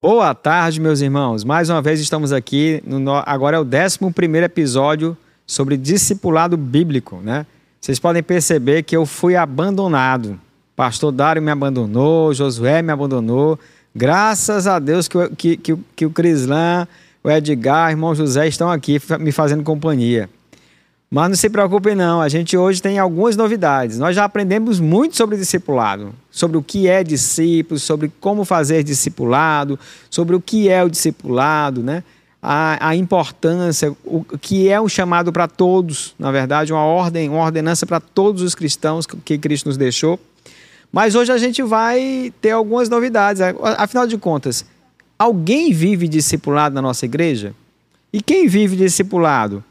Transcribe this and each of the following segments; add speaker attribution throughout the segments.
Speaker 1: Boa tarde, meus irmãos. Mais uma vez estamos aqui. No, agora é o 11 episódio sobre discipulado bíblico, né? Vocês podem perceber que eu fui abandonado. Pastor Dário me abandonou, Josué me abandonou. Graças a Deus que, que, que, que o Crislan, o Edgar, o irmão José estão aqui me fazendo companhia. Mas não se preocupe não, a gente hoje tem algumas novidades. Nós já aprendemos muito sobre discipulado, sobre o que é discípulo, sobre como fazer discipulado, sobre o que é o discipulado, né? A, a importância, o que é um chamado para todos, na verdade, uma ordem, uma ordenança para todos os cristãos que Cristo nos deixou. Mas hoje a gente vai ter algumas novidades. Afinal de contas, alguém vive discipulado na nossa igreja? E quem vive discipulado?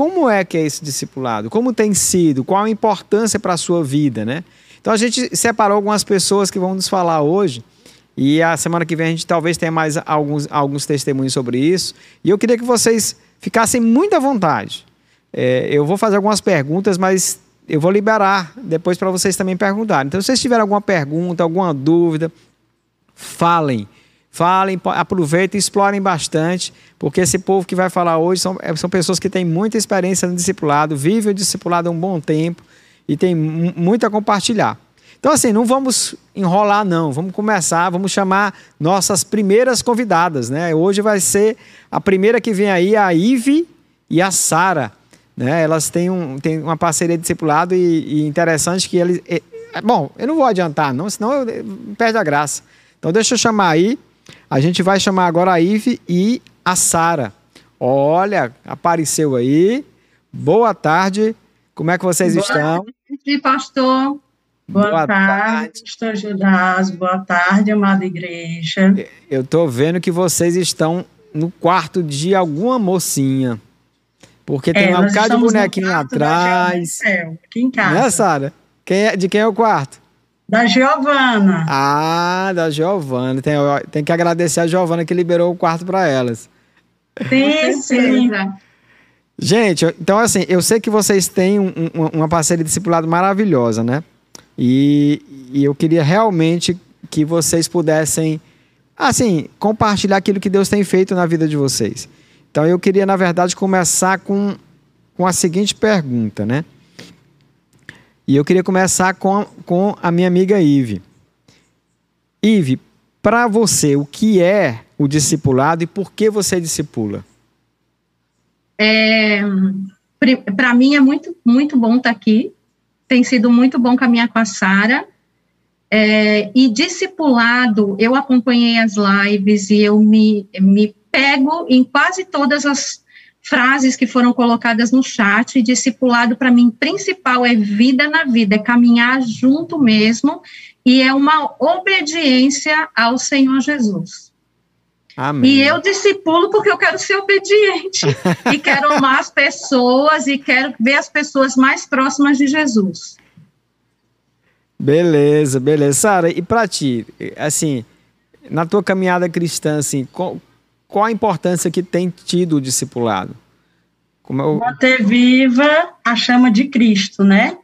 Speaker 1: Como é que é esse discipulado? Como tem sido? Qual a importância para a sua vida, né? Então a gente separou algumas pessoas que vão nos falar hoje. E a semana que vem a gente talvez tenha mais alguns, alguns testemunhos sobre isso. E eu queria que vocês ficassem muito à vontade. É, eu vou fazer algumas perguntas, mas eu vou liberar depois para vocês também perguntarem. Então, se vocês tiverem alguma pergunta, alguma dúvida, falem. Falem, aproveitem, explorem bastante, porque esse povo que vai falar hoje são, é, são pessoas que têm muita experiência no discipulado, vivem o discipulado há um bom tempo e tem muito a compartilhar. Então, assim, não vamos enrolar, não. Vamos começar, vamos chamar nossas primeiras convidadas, né? Hoje vai ser a primeira que vem aí, a Ive e a Sara. Né? Elas têm, um, têm uma parceria de discipulado e, e interessante que eles. É, bom, eu não vou adiantar, não, senão eu, eu, perde a graça. Então, deixa eu chamar aí. A gente vai chamar agora a Ive e a Sara. Olha, apareceu aí. Boa tarde. Como é que vocês
Speaker 2: Boa
Speaker 1: estão?
Speaker 2: Tarde, pastor. Boa, Boa tarde, pastor Judas. Boa tarde, amada igreja.
Speaker 1: Eu estou vendo que vocês estão no quarto de alguma mocinha. Porque tem é, um bocado de bonequinho atrás.
Speaker 2: Céu, aqui em casa.
Speaker 1: Né, Sara? Quem é, de quem é o quarto?
Speaker 2: Da Giovana.
Speaker 1: Ah, da Giovana. Tem, tem que agradecer a Giovana que liberou o quarto para elas.
Speaker 2: Sim, sim.
Speaker 1: Gente, então assim, eu sei que vocês têm um, um, uma parceria discipulado maravilhosa, né? E, e eu queria realmente que vocês pudessem, assim, compartilhar aquilo que Deus tem feito na vida de vocês. Então eu queria, na verdade, começar com, com a seguinte pergunta, né? E eu queria começar com, com a minha amiga Ive. Ive, para você, o que é o discipulado e por que você discipula?
Speaker 2: É, para mim é muito, muito bom estar tá aqui. Tem sido muito bom caminhar com a Sara. É, e discipulado, eu acompanhei as lives e eu me, me pego em quase todas as frases que foram colocadas no chat. E discipulado, para mim, principal é vida na vida, é caminhar junto mesmo, e é uma obediência ao Senhor Jesus.
Speaker 1: Amém.
Speaker 2: E eu discipulo porque eu quero ser obediente e quero amar as pessoas e quero ver as pessoas mais próximas de Jesus.
Speaker 1: Beleza, beleza. Sara, e para ti, assim, na tua caminhada cristã, assim, qual, qual a importância que tem tido o discipulado?
Speaker 2: Como eu... Manter viva a chama de Cristo, né?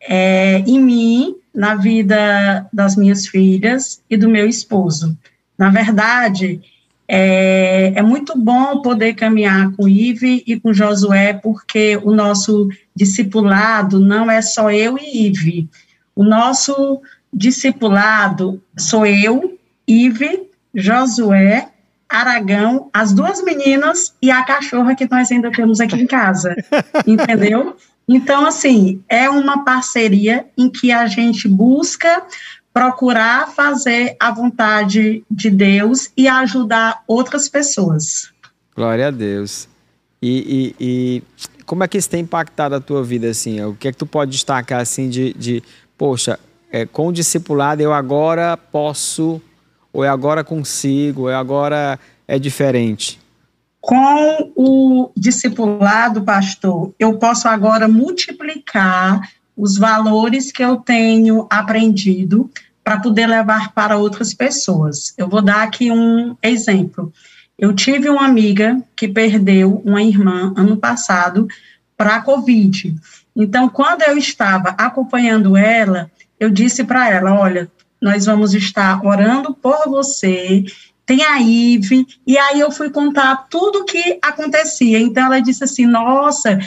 Speaker 2: É, em mim, na vida das minhas filhas e do meu esposo. Na verdade, é, é, muito bom poder caminhar com Ive e com Josué, porque o nosso discipulado não é só eu e Ive. O nosso discipulado sou eu, Ive, Josué Aragão, as duas meninas e a cachorra que nós ainda temos aqui em casa, entendeu? Então, assim, é uma parceria em que a gente busca procurar fazer a vontade de Deus e ajudar outras pessoas.
Speaker 1: Glória a Deus. E, e, e, como é que isso tem impactado a tua vida, assim? O que é que tu pode destacar, assim, de, de poxa, é, com o discipulado eu agora posso ou é agora consigo, ou é agora é diferente?
Speaker 2: Com o discipulado, pastor, eu posso agora multiplicar os valores que eu tenho aprendido para poder levar para outras pessoas. Eu vou dar aqui um exemplo. Eu tive uma amiga que perdeu uma irmã ano passado para a Covid. Então, quando eu estava acompanhando ela, eu disse para ela: olha, nós vamos estar orando por você, tem a Ive, e aí eu fui contar tudo o que acontecia. Então ela disse assim: Nossa,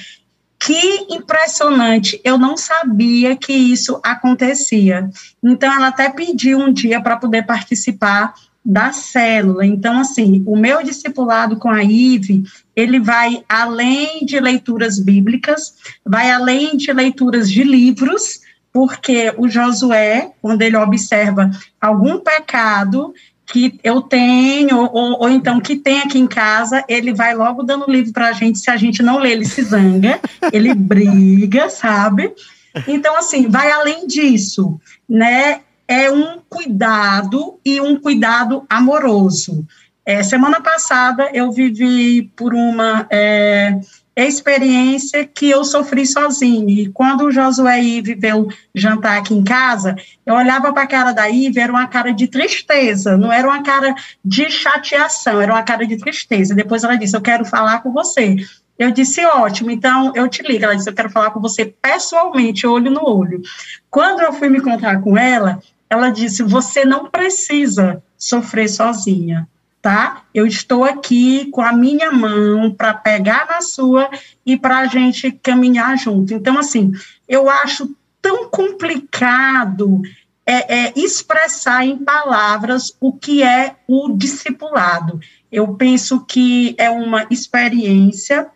Speaker 2: que impressionante, eu não sabia que isso acontecia. Então ela até pediu um dia para poder participar da célula. Então, assim, o meu discipulado com a IVE, ele vai além de leituras bíblicas, vai além de leituras de livros, porque o Josué, quando ele observa algum pecado que eu tenho, ou, ou então que tem aqui em casa, ele vai logo dando livro para a gente, se a gente não lê, ele se zanga, ele briga, sabe? Então, assim, vai além disso, né? é um cuidado e um cuidado amoroso. É, semana passada eu vivi por uma é, experiência que eu sofri sozinho. E quando o Josué Ive veio jantar aqui em casa, eu olhava para a cara da Ive, era uma cara de tristeza, não era uma cara de chateação, era uma cara de tristeza. Depois ela disse: Eu quero falar com você. Eu disse, ótimo, então eu te ligo. Ela disse, eu quero falar com você pessoalmente, olho no olho. Quando eu fui me encontrar com ela, ela disse: Você não precisa sofrer sozinha, tá? Eu estou aqui com a minha mão para pegar na sua e para a gente caminhar junto. Então, assim, eu acho tão complicado é, é, expressar em palavras o que é o discipulado. Eu penso que é uma experiência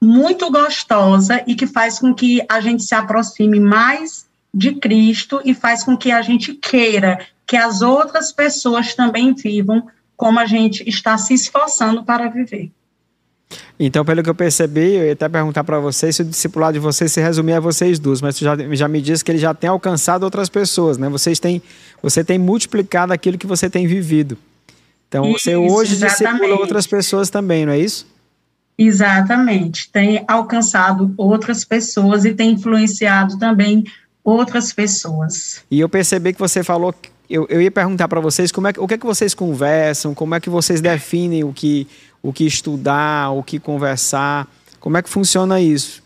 Speaker 2: muito gostosa e que faz com que a gente se aproxime mais de Cristo e faz com que a gente queira que as outras pessoas também vivam como a gente está se esforçando para viver.
Speaker 1: Então, pelo que eu percebi, eu ia até perguntar para vocês se o discipulado de vocês se resumir a vocês duas, mas você já, já me disse que ele já tem alcançado outras pessoas, né? Vocês têm, você tem multiplicado aquilo que você tem vivido. Então, isso, você hoje exatamente. discipula outras pessoas também, não é isso?
Speaker 2: Exatamente. Tem alcançado outras pessoas e tem influenciado também outras pessoas.
Speaker 1: E eu percebi que você falou, eu, eu ia perguntar para vocês como é, o que é que vocês conversam, como é que vocês definem o que, o que estudar, o que conversar, como é que funciona isso?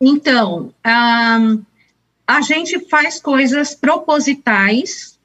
Speaker 3: Então, um, a gente faz coisas propositais,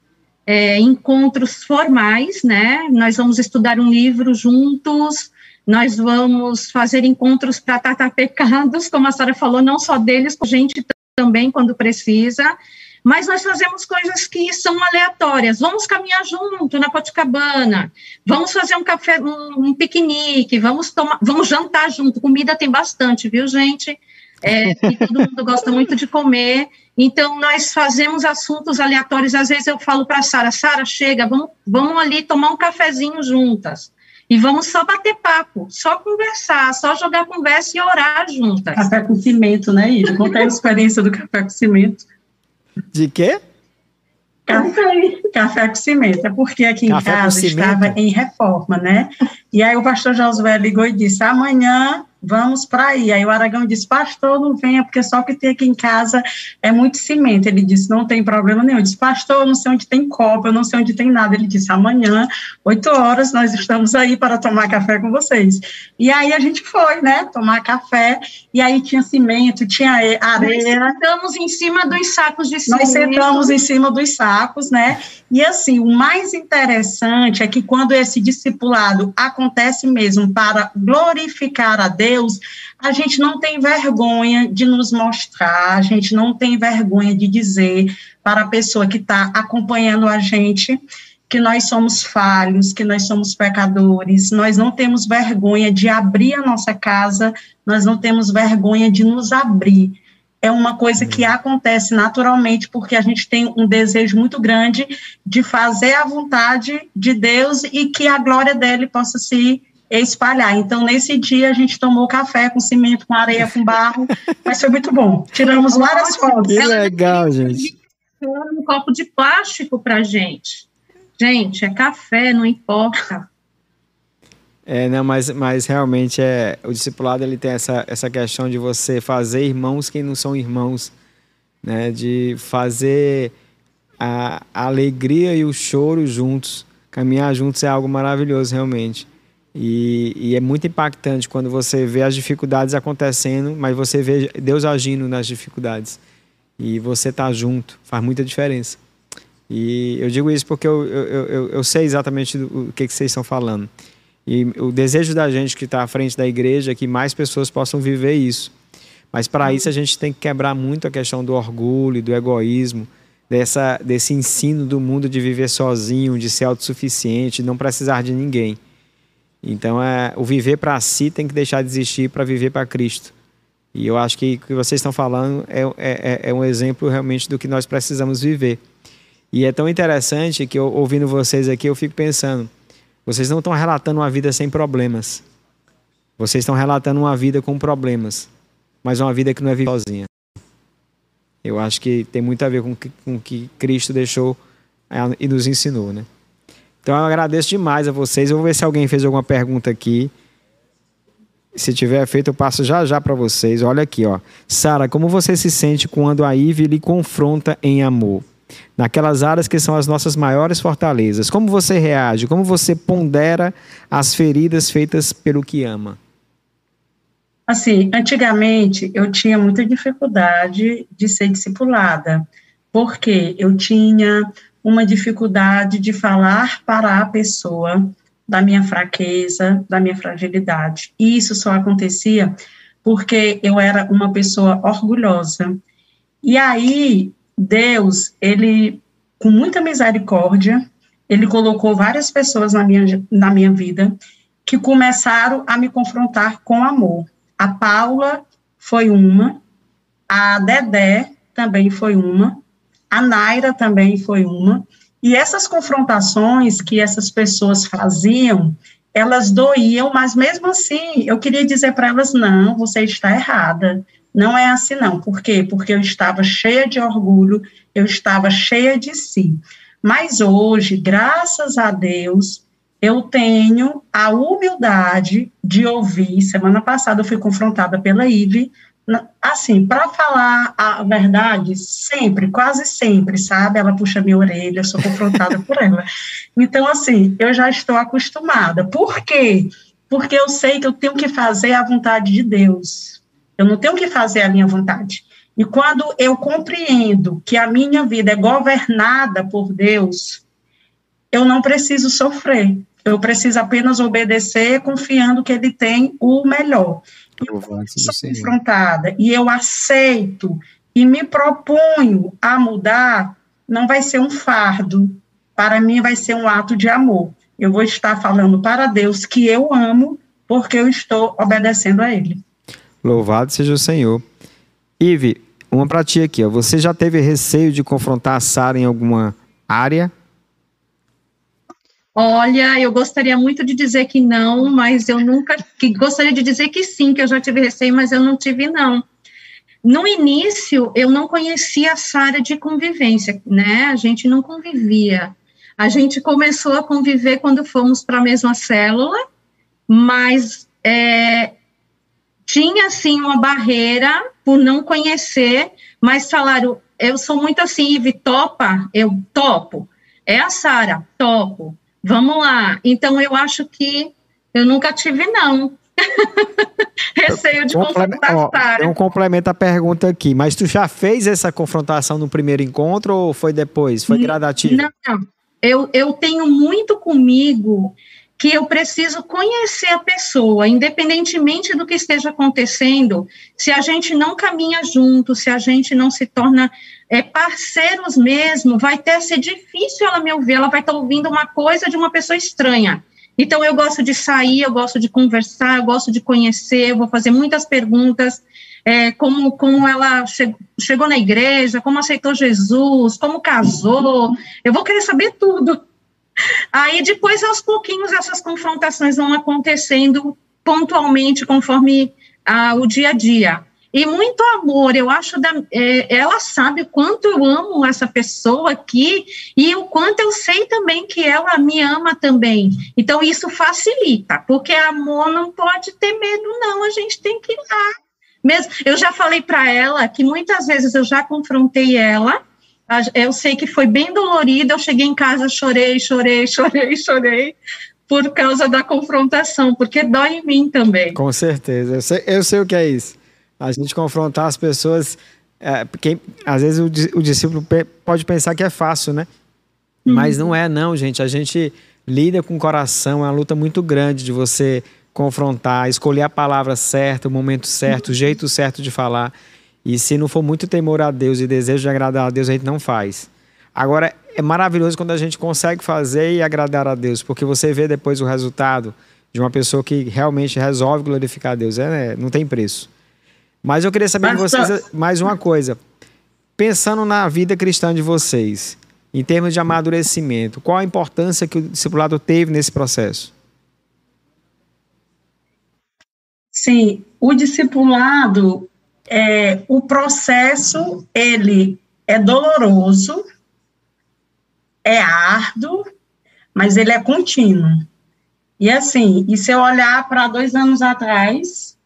Speaker 3: é, encontros formais, né? Nós vamos estudar um livro juntos, nós vamos fazer encontros para tratar pecados, como a senhora falou, não só deles, com a gente também quando precisa, mas nós fazemos coisas que são aleatórias. Vamos caminhar junto na Copacabana, vamos fazer um café, um, um, piquenique, vamos tomar, vamos jantar junto. Comida tem bastante, viu, gente? É, e todo mundo gosta muito de comer. Então, nós fazemos assuntos aleatórios. Às vezes eu falo para Sara, Sara, chega, vamos, vamos ali tomar um cafezinho juntas. E vamos só bater papo, só conversar, só jogar conversa e orar juntas.
Speaker 2: Café com cimento, né, Ida? Conta a experiência do café com cimento.
Speaker 1: De quê?
Speaker 2: Café, café com cimento. É porque aqui café em casa estava em reforma, né? E aí o pastor Josué ligou e disse: amanhã vamos para aí. Aí o Aragão disse, pastor, não venha, porque só o que tem aqui em casa é muito cimento. Ele disse, não tem problema nenhum. Eu disse, pastor, eu não sei onde tem copo, eu não sei onde tem nada. Ele disse, amanhã, oito horas, nós estamos aí para tomar café com vocês. E aí a gente foi, né, tomar café, e aí tinha cimento, tinha areia.
Speaker 3: Nós sentamos em cima dos sacos de cimento.
Speaker 2: Nós sentamos em cima dos sacos, né, e assim, o mais interessante é que quando esse discipulado acontece mesmo para glorificar a Deus, a gente não tem vergonha de nos mostrar, a gente não tem vergonha de dizer para a pessoa que está acompanhando a gente que nós somos falhos, que nós somos pecadores, nós não temos vergonha de abrir a nossa casa, nós não temos vergonha de nos abrir. É uma coisa que acontece naturalmente, porque a gente tem um desejo muito grande de fazer a vontade de Deus e que a glória dele possa se espalhar. Então, nesse dia, a gente tomou café com cimento, com areia, com barro, mas foi muito bom. Tiramos várias fotos.
Speaker 1: Que legal, gente.
Speaker 3: Um copo de plástico para gente. Gente, é café, não importa.
Speaker 1: É, não, mas, mas realmente é o discipulado ele tem essa, essa questão de você fazer irmãos que não são irmãos, né? De fazer a, a alegria e o choro juntos, caminhar juntos é algo maravilhoso realmente. E, e, é muito impactante quando você vê as dificuldades acontecendo, mas você vê Deus agindo nas dificuldades. E você tá junto, faz muita diferença. E eu digo isso porque eu, eu, eu, eu sei exatamente o que, que vocês estão falando. E o desejo da gente que está à frente da igreja é que mais pessoas possam viver isso. Mas para isso a gente tem que quebrar muito a questão do orgulho, do egoísmo, dessa, desse ensino do mundo de viver sozinho, de ser autossuficiente, de não precisar de ninguém. Então, é, o viver para si tem que deixar de existir para viver para Cristo. E eu acho que o que vocês estão falando é, é, é, é um exemplo realmente do que nós precisamos viver. E é tão interessante que, eu, ouvindo vocês aqui, eu fico pensando: vocês não estão relatando uma vida sem problemas. Vocês estão relatando uma vida com problemas, mas uma vida que não é vivida sozinha. Eu acho que tem muito a ver com, o que Cristo deixou é, e nos ensinou, né? Então eu agradeço demais a vocês. Eu vou ver se alguém fez alguma pergunta aqui. Se tiver feito, eu passo já já para vocês. Olha aqui, ó. Sara, como você se sente quando a Ive lhe confronta em amor? Naquelas áreas que são as nossas maiores fortalezas. Como você reage? Como você pondera as feridas feitas pelo que ama?
Speaker 2: Assim, antigamente eu tinha muita dificuldade de ser discipulada, porque eu tinha uma dificuldade de falar para a pessoa da minha fraqueza, da minha fragilidade. E isso só acontecia porque eu era uma pessoa orgulhosa. E aí, Deus, ele, com muita misericórdia, ele colocou várias pessoas na minha, na minha vida que começaram a me confrontar com amor. A Paula foi uma, a Dedé também foi uma, a Naira também foi uma. E essas confrontações que essas pessoas faziam, elas doíam, mas mesmo assim, eu queria dizer para elas: não, você está errada. Não é assim, não. Por quê? Porque eu estava cheia de orgulho, eu estava cheia de si. Mas hoje, graças a Deus, eu tenho a humildade de ouvir. Semana passada eu fui confrontada pela Ive. Assim, para falar a verdade, sempre, quase sempre, sabe? Ela puxa minha orelha, eu sou confrontada por ela. Então, assim, eu já estou acostumada. Por quê? Porque eu sei que eu tenho que fazer a vontade de Deus. Eu não tenho que fazer a minha vontade. E quando eu compreendo que a minha vida é governada por Deus, eu não preciso sofrer. Eu preciso apenas obedecer, confiando que ele tem o melhor. Sou confrontada e eu aceito e me proponho a mudar, não vai ser um fardo. Para mim, vai ser um ato de amor. Eu vou estar falando para Deus que eu amo, porque eu estou obedecendo a Ele.
Speaker 1: Louvado seja o Senhor. Ive, uma para ti aqui. Ó. Você já teve receio de confrontar a Sara em alguma área?
Speaker 3: Olha, eu gostaria muito de dizer que não, mas eu nunca. Que gostaria de dizer que sim, que eu já tive receio, mas eu não tive, não. No início, eu não conhecia a Sara de convivência, né? A gente não convivia. A gente começou a conviver quando fomos para a mesma célula, mas é, tinha, sim, uma barreira por não conhecer, mas falaram, eu sou muito assim, Ive, topa? Eu topo. É a Sara, topo. Vamos lá. Então, eu acho que eu nunca tive, não. Receio de Comple confrontar.
Speaker 1: Um complemento à pergunta aqui, mas tu já fez essa confrontação no primeiro encontro ou foi depois? Foi gradativo?
Speaker 3: Não, não. Eu, eu tenho muito comigo que eu preciso conhecer a pessoa, independentemente do que esteja acontecendo, se a gente não caminha junto, se a gente não se torna é, parceiros mesmo, vai ter ser difícil ela me ouvir, ela vai estar ouvindo uma coisa de uma pessoa estranha. Então, eu gosto de sair, eu gosto de conversar, eu gosto de conhecer, eu vou fazer muitas perguntas, é, como, como ela che chegou na igreja, como aceitou Jesus, como casou, eu vou querer saber tudo. Aí, depois, aos pouquinhos, essas confrontações vão acontecendo pontualmente, conforme ah, o dia a dia e muito amor. Eu acho da, é, ela sabe o quanto eu amo essa pessoa aqui e o quanto eu sei também que ela me ama também. Então isso facilita, porque amor não pode ter medo, não. A gente tem que ir lá. Mesmo, eu já falei para ela que muitas vezes eu já confrontei ela. Eu sei que foi bem dolorido. Eu cheguei em casa, chorei, chorei, chorei, chorei por causa da confrontação, porque dói em mim também.
Speaker 1: Com certeza, eu sei, eu sei o que é isso a gente confrontar as pessoas, é, porque às vezes o, o discípulo pode pensar que é fácil, né? Mas não é, não, gente. A gente lida com o coração, é uma luta muito grande de você confrontar, escolher a palavra certa, o momento certo, o jeito certo de falar. E se não for muito temor a Deus e desejo de agradar a Deus, a gente não faz. Agora, é maravilhoso quando a gente consegue fazer e agradar a Deus, porque você vê depois o resultado de uma pessoa que realmente resolve glorificar a Deus. É, não tem preço. Mas eu queria saber de vocês mais uma coisa. Pensando na vida cristã de vocês, em termos de amadurecimento, qual a importância que o discipulado teve nesse processo?
Speaker 2: Sim, o discipulado, é, o processo, ele é doloroso, é árduo, mas ele é contínuo. E assim, e se eu olhar para dois anos atrás,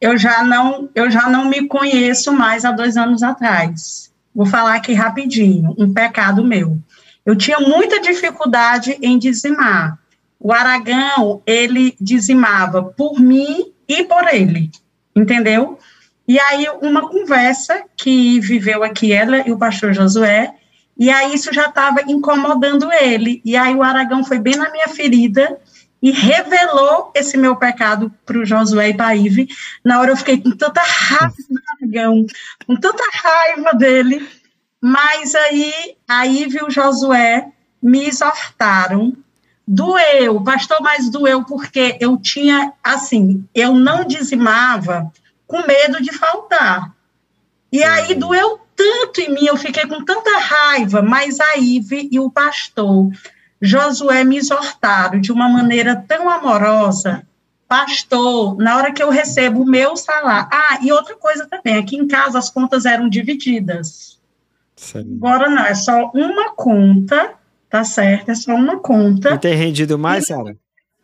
Speaker 2: eu já não, eu já não me conheço mais há dois anos atrás. Vou falar aqui rapidinho, um pecado meu. Eu tinha muita dificuldade em dizimar. O Aragão, ele dizimava por mim e por ele, entendeu? E aí, uma conversa que viveu aqui ela e o pastor Josué, e aí isso já estava incomodando ele. E aí o Aragão foi bem na minha ferida e revelou esse meu pecado para o Josué e para a Ive. Na hora eu fiquei com tanta raiva do Aragão, com tanta raiva dele, mas aí a Ive e o Josué me exortaram. Doeu, pastor, mas doeu porque eu tinha, assim, eu não dizimava com medo de faltar. E aí doeu tanto em mim, eu fiquei com tanta raiva, mas a Ive e o pastor Josué me exortaram de uma maneira tão amorosa, pastor, na hora que eu recebo o meu salário. Ah, e outra coisa também, aqui em casa as contas eram divididas. Sim. Agora não, é só uma conta, tá certo? É só uma conta.
Speaker 1: E tem rendido mais, Sara?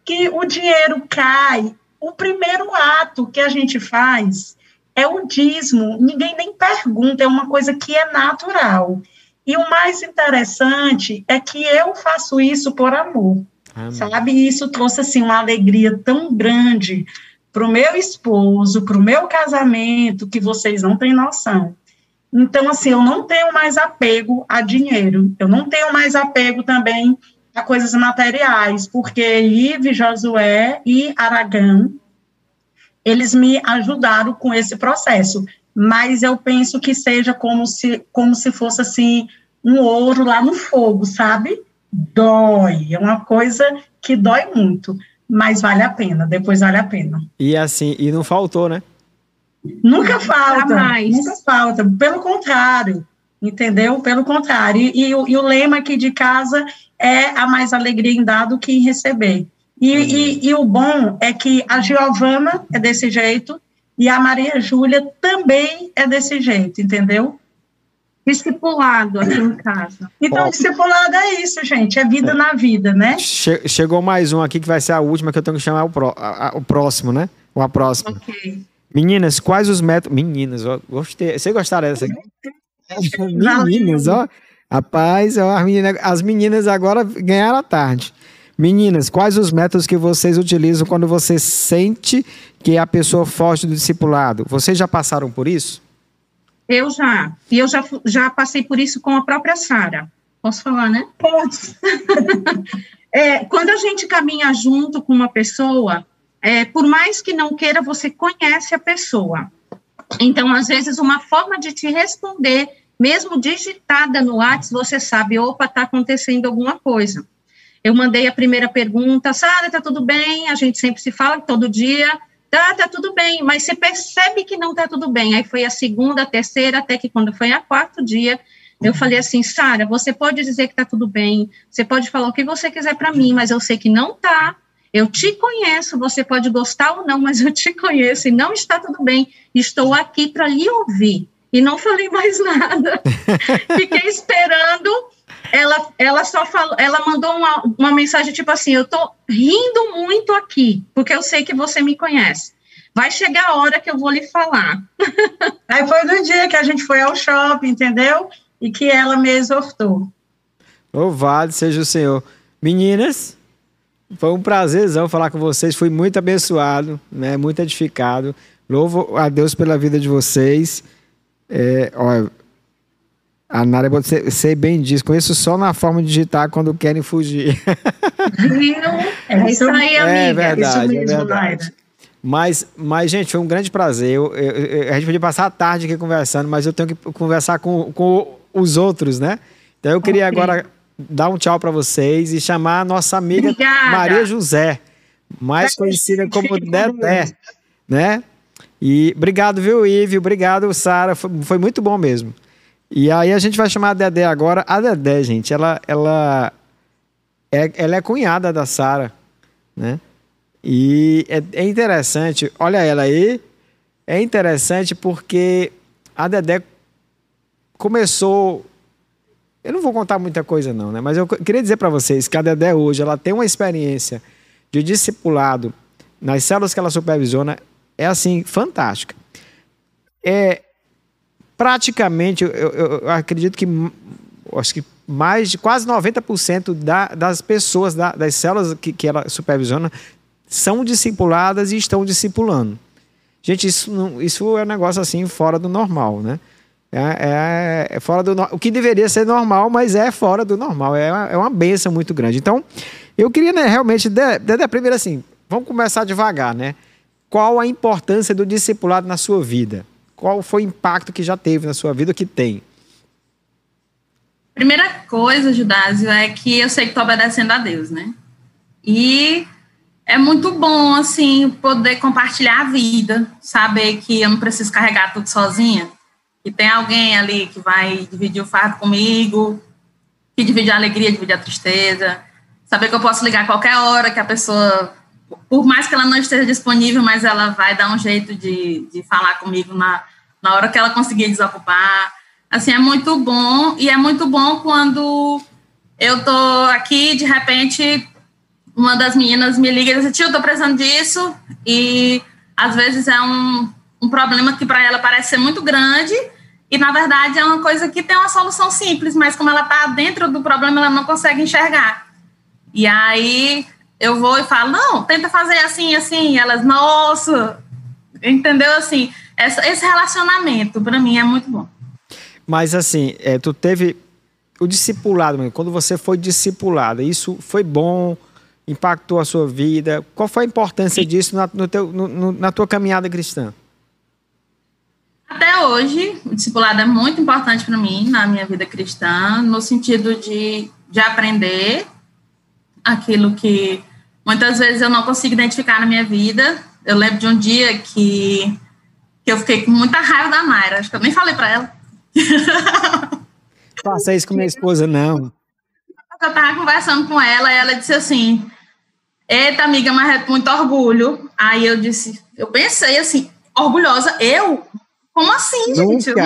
Speaker 2: Que o dinheiro cai. O primeiro ato que a gente faz é o dízimo. Ninguém nem pergunta, é uma coisa que é natural. E o mais interessante é que eu faço isso por amor, Amém. sabe? Isso trouxe assim uma alegria tão grande para o meu esposo, para o meu casamento, que vocês não têm noção. Então, assim, eu não tenho mais apego a dinheiro, eu não tenho mais apego também a coisas materiais, porque Ive, Josué e Aragão, eles me ajudaram com esse processo mas eu penso que seja como se, como se fosse assim um ouro lá no fogo, sabe? Dói, é uma coisa que dói muito, mas vale a pena, depois vale a pena.
Speaker 1: E assim, e não faltou, né?
Speaker 2: Nunca falta, nunca falta, pelo contrário, entendeu? Pelo contrário, e, e, e, o lema aqui de casa é a mais alegria em dar do que em receber. E, uhum. e, e o bom é que a Giovana é desse jeito, e a Maria Júlia também é desse jeito, entendeu?
Speaker 3: Discipulado aqui em casa.
Speaker 2: Então, Ó, discipulado é isso, gente. É vida é. na vida, né?
Speaker 1: Che chegou mais um aqui que vai ser a última, que eu tenho que chamar o, pró a, a, o próximo, né? Ou a próxima. Ok. Meninas, quais os métodos. Meninas, ó, gostei. Você gostaram dessa? Meninas, ó. Rapaz, ó, as, meninas, as meninas agora ganharam a tarde. Meninas, quais os métodos que vocês utilizam quando você sente que é a pessoa foge do discipulado? Vocês já passaram por isso?
Speaker 3: Eu já. E eu já, já passei por isso com a própria Sara. Posso falar, né?
Speaker 2: Pode.
Speaker 3: é, quando a gente caminha junto com uma pessoa, é, por mais que não queira, você conhece a pessoa. Então, às vezes, uma forma de te responder, mesmo digitada no WhatsApp, você sabe, opa, está acontecendo alguma coisa. Eu mandei a primeira pergunta, Sara, tá tudo bem? A gente sempre se fala todo dia. Tá, tá tudo bem, mas você percebe que não tá tudo bem. Aí foi a segunda, a terceira, até que quando foi a quarto dia, eu falei assim, Sara, você pode dizer que tá tudo bem, você pode falar o que você quiser para mim, mas eu sei que não tá. Eu te conheço, você pode gostar ou não, mas eu te conheço e não está tudo bem. Estou aqui para lhe ouvir. E não falei mais nada. Fiquei esperando ela, ela só falou, ela mandou uma, uma mensagem tipo assim: eu tô rindo muito aqui, porque eu sei que você me conhece. Vai chegar a hora que eu vou lhe falar.
Speaker 2: Aí foi no dia que a gente foi ao shopping, entendeu? E que ela me exortou.
Speaker 1: Louvado seja o Senhor. Meninas, foi um prazerzão falar com vocês. Fui muito abençoado, né? muito edificado. Louvo a Deus pela vida de vocês. É, olha, A Nária, você, você bem diz, conheço só na forma de digitar quando querem fugir.
Speaker 4: é isso aí, amiga.
Speaker 1: É verdade, é verdade. Mas, mas, gente, foi um grande prazer. Eu, eu, eu, a gente podia passar a tarde aqui conversando, mas eu tenho que conversar com, com os outros, né? Então eu queria okay. agora dar um tchau para vocês e chamar a nossa amiga Obrigada. Maria José, mais conhecida como Dedé, né? E obrigado, viu, Ive? Obrigado, Sara. Foi, foi muito bom mesmo. E aí a gente vai chamar a Dedé agora. A Dedé, gente, ela, ela, é, ela é cunhada da Sara, né? E é, é, interessante, olha ela aí, é interessante porque a Dedé começou. Eu não vou contar muita coisa, não, né? Mas eu queria dizer para vocês que a Dedé hoje ela tem uma experiência de discipulado nas células que ela supervisiona, é assim, fantástica. É, praticamente, eu, eu, acredito que acho que mais de quase 90% da, das pessoas, da, das células que, que ela supervisiona, são discipuladas e estão discipulando. Gente, isso, não, isso é um negócio assim fora do normal, né? É, é, é fora do o que deveria ser normal, mas é fora do normal. É uma, é uma benção muito grande. Então, eu queria né, realmente, de, de, de, primeiro assim, vamos começar devagar, né? Qual a importância do discipulado na sua vida? qual foi o impacto que já teve na sua vida, que tem?
Speaker 4: Primeira coisa, Judásio, é que eu sei que estou obedecendo a Deus, né? E é muito bom, assim, poder compartilhar a vida, saber que eu não preciso carregar tudo sozinha, que tem alguém ali que vai dividir o fardo comigo, que divide a alegria, divide a tristeza, saber que eu posso ligar a qualquer hora, que a pessoa por mais que ela não esteja disponível, mas ela vai dar um jeito de, de falar comigo na, na hora que ela conseguir desocupar. Assim, é muito bom, e é muito bom quando eu tô aqui, de repente, uma das meninas me liga e diz, tio, tô precisando disso, e às vezes é um, um problema que para ela parece ser muito grande, e na verdade é uma coisa que tem uma solução simples, mas como ela está dentro do problema, ela não consegue enxergar. E aí eu vou e falo, não, tenta fazer assim, assim. E elas, nossa, entendeu? Assim, essa, esse relacionamento, para mim, é muito bom.
Speaker 1: Mas, assim, é, tu teve o discipulado, quando você foi discipulada, isso foi bom, impactou a sua vida? Qual foi a importância disso na, no teu, no, na tua caminhada cristã?
Speaker 4: Até hoje, o discipulado é muito importante para mim na minha vida cristã, no sentido de, de aprender aquilo que Muitas vezes eu não consigo identificar na minha vida. Eu lembro de um dia que, que eu fiquei com muita raiva da Mayra. Acho que eu nem falei para ela.
Speaker 1: Faça isso com minha esposa, não.
Speaker 4: Eu tava conversando com ela e ela disse assim: Eita, amiga, mas é muito orgulho. Aí eu disse, eu pensei assim, orgulhosa, eu? Como assim, gente?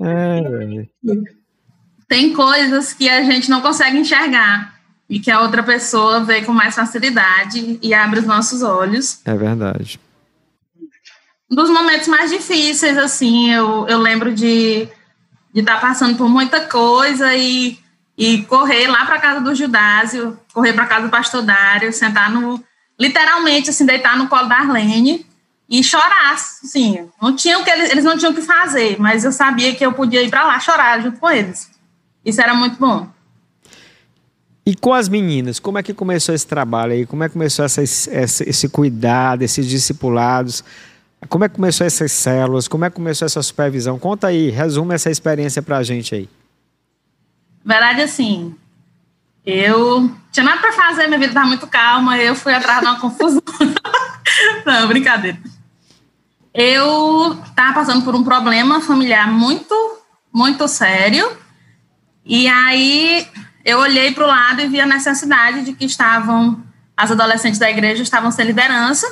Speaker 4: É, Tem coisas que a gente não consegue enxergar e que a outra pessoa vê com mais facilidade e abre os nossos olhos.
Speaker 1: É verdade.
Speaker 4: Um dos momentos mais difíceis, assim, eu, eu lembro de de estar tá passando por muita coisa e, e correr lá para casa do Judásio, correr para casa do pastor Dário, sentar no, literalmente, assim, deitar no colo da Arlene e chorar, assim, não tinham que eles, eles não tinham o que fazer, mas eu sabia que eu podia ir para lá chorar junto com eles. Isso era muito bom.
Speaker 1: E com as meninas, como é que começou esse trabalho aí? Como é que começou essa, esse, esse cuidado, esses discipulados? Como é que começou essas células? Como é que começou essa supervisão? Conta aí, resume essa experiência pra gente aí.
Speaker 4: Verdade, assim, eu tinha nada para fazer, minha vida estava muito calma, eu fui atrás de uma confusão. Não, brincadeira. Eu estava passando por um problema familiar muito, muito sério. E aí eu olhei para o lado e vi a necessidade de que estavam as adolescentes da igreja estavam sem liderança.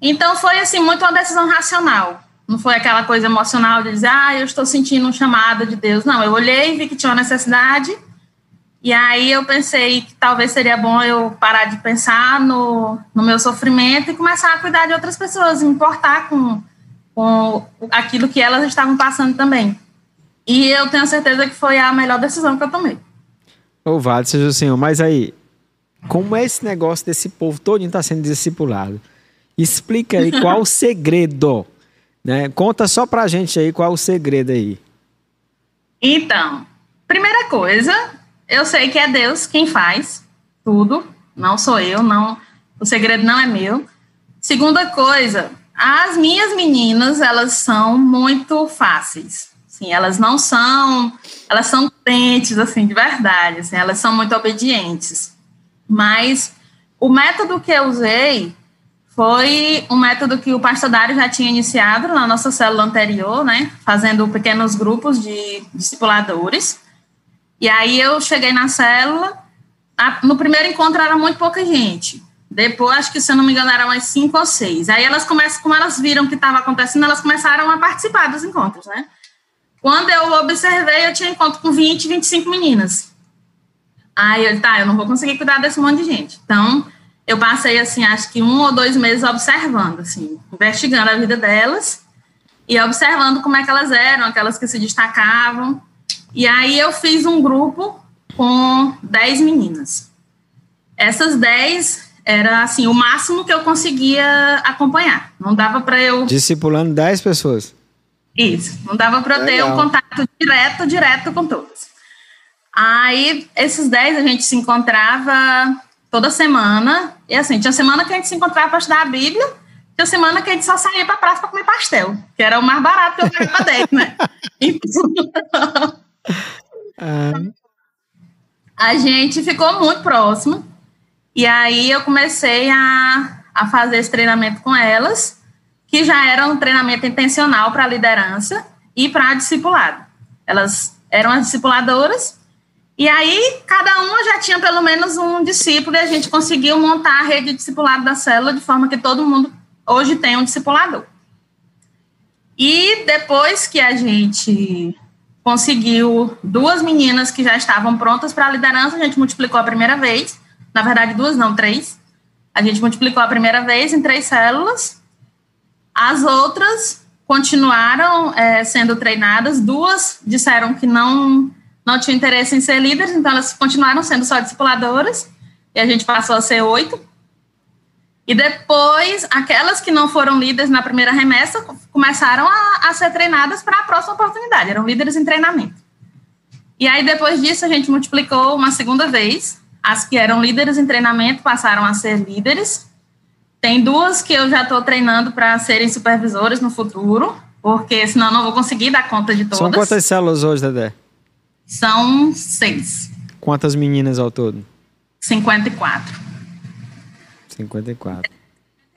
Speaker 4: Então foi assim muito uma decisão racional. Não foi aquela coisa emocional de dizer, ah, eu estou sentindo um chamado de Deus. Não, eu olhei e vi que tinha uma necessidade. E aí eu pensei que talvez seria bom eu parar de pensar no, no meu sofrimento e começar a cuidar de outras pessoas, me importar com, com aquilo que elas estavam passando também. E eu tenho certeza que foi a melhor decisão que eu tomei.
Speaker 1: Louvado seja o Senhor. Mas aí, como é esse negócio desse povo todo está sendo discipulado? Explica aí qual o segredo Né? Conta só pra gente aí qual o segredo aí.
Speaker 4: Então, primeira coisa, eu sei que é Deus quem faz tudo, não sou eu, não, o segredo não é meu. Segunda coisa, as minhas meninas, elas são muito fáceis. Sim, elas não são, elas são crentes assim de verdade, assim, elas são muito obedientes. Mas o método que eu usei foi um método que o pastor Dário já tinha iniciado na nossa célula anterior, né, fazendo pequenos grupos de discipuladores. E aí eu cheguei na célula, no primeiro encontro era muito pouca gente. Depois, acho que se eu não me engano, eram umas cinco ou seis. Aí elas começam, como elas viram que estava acontecendo, elas começaram a participar dos encontros, né? Quando eu observei, eu tinha encontro com 20, 25 meninas. Aí eu, tá, eu não vou conseguir cuidar desse monte de gente. Então, eu passei, assim, acho que um ou dois meses observando, assim, investigando a vida delas e observando como é que elas eram, aquelas que se destacavam. E aí eu fiz um grupo com 10 meninas. Essas 10 era, assim, o máximo que eu conseguia acompanhar. Não dava para eu...
Speaker 1: Discipulando 10 pessoas.
Speaker 4: Isso, não dava para eu ter um contato direto, direto com todas. Aí, esses 10 a gente se encontrava toda semana. E assim, tinha semana que a gente se encontrava para estudar a Bíblia, tinha semana que a gente só saía para a praça para comer pastel, que era o mais barato que eu ganhava dele, né? Então, a gente ficou muito próximo. E aí eu comecei a, a fazer esse treinamento com elas, que já era um treinamento intencional para liderança e para discipulado. Elas eram as discipuladoras e aí, cada uma já tinha pelo menos um discípulo e a gente conseguiu montar a rede de discipulado da célula de forma que todo mundo hoje tem um discipulador. E depois que a gente conseguiu duas meninas que já estavam prontas para a liderança, a gente multiplicou a primeira vez. Na verdade, duas, não, três. A gente multiplicou a primeira vez em três células. As outras continuaram é, sendo treinadas. Duas disseram que não não tinham interesse em ser líderes, então elas continuaram sendo só discipuladoras, e a gente passou a ser oito. E depois, aquelas que não foram líderes na primeira remessa começaram a, a ser treinadas para a próxima oportunidade, eram líderes em treinamento. E aí, depois disso, a gente multiplicou uma segunda vez. As que eram líderes em treinamento passaram a ser líderes. Tem duas que eu já estou treinando para serem supervisores no futuro, porque senão eu não vou conseguir dar conta de todas.
Speaker 1: São quantas células hoje, Dedé?
Speaker 4: São seis.
Speaker 1: Quantas meninas ao todo?
Speaker 4: 54.
Speaker 1: 54.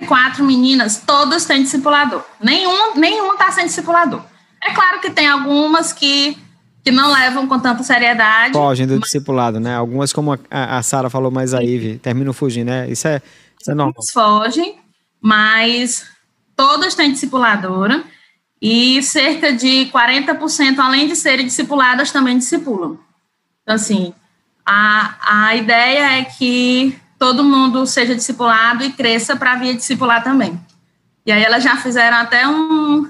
Speaker 4: Quatro meninas, todas têm discipulador. Nenhum, nenhuma está sem discipulador. É claro que tem algumas que, que não levam com tanta seriedade.
Speaker 1: Fogem do mas... discipulado, né? Algumas, como a, a Sara falou mais aí, terminam fugindo, né? Isso é, é normal.
Speaker 4: Fogem, mas todas têm discipuladora e cerca de 40%, além de serem discipuladas, também discipulam. Então, assim, a, a ideia é que todo mundo seja discipulado e cresça para vir discipular também. E aí elas já fizeram até um,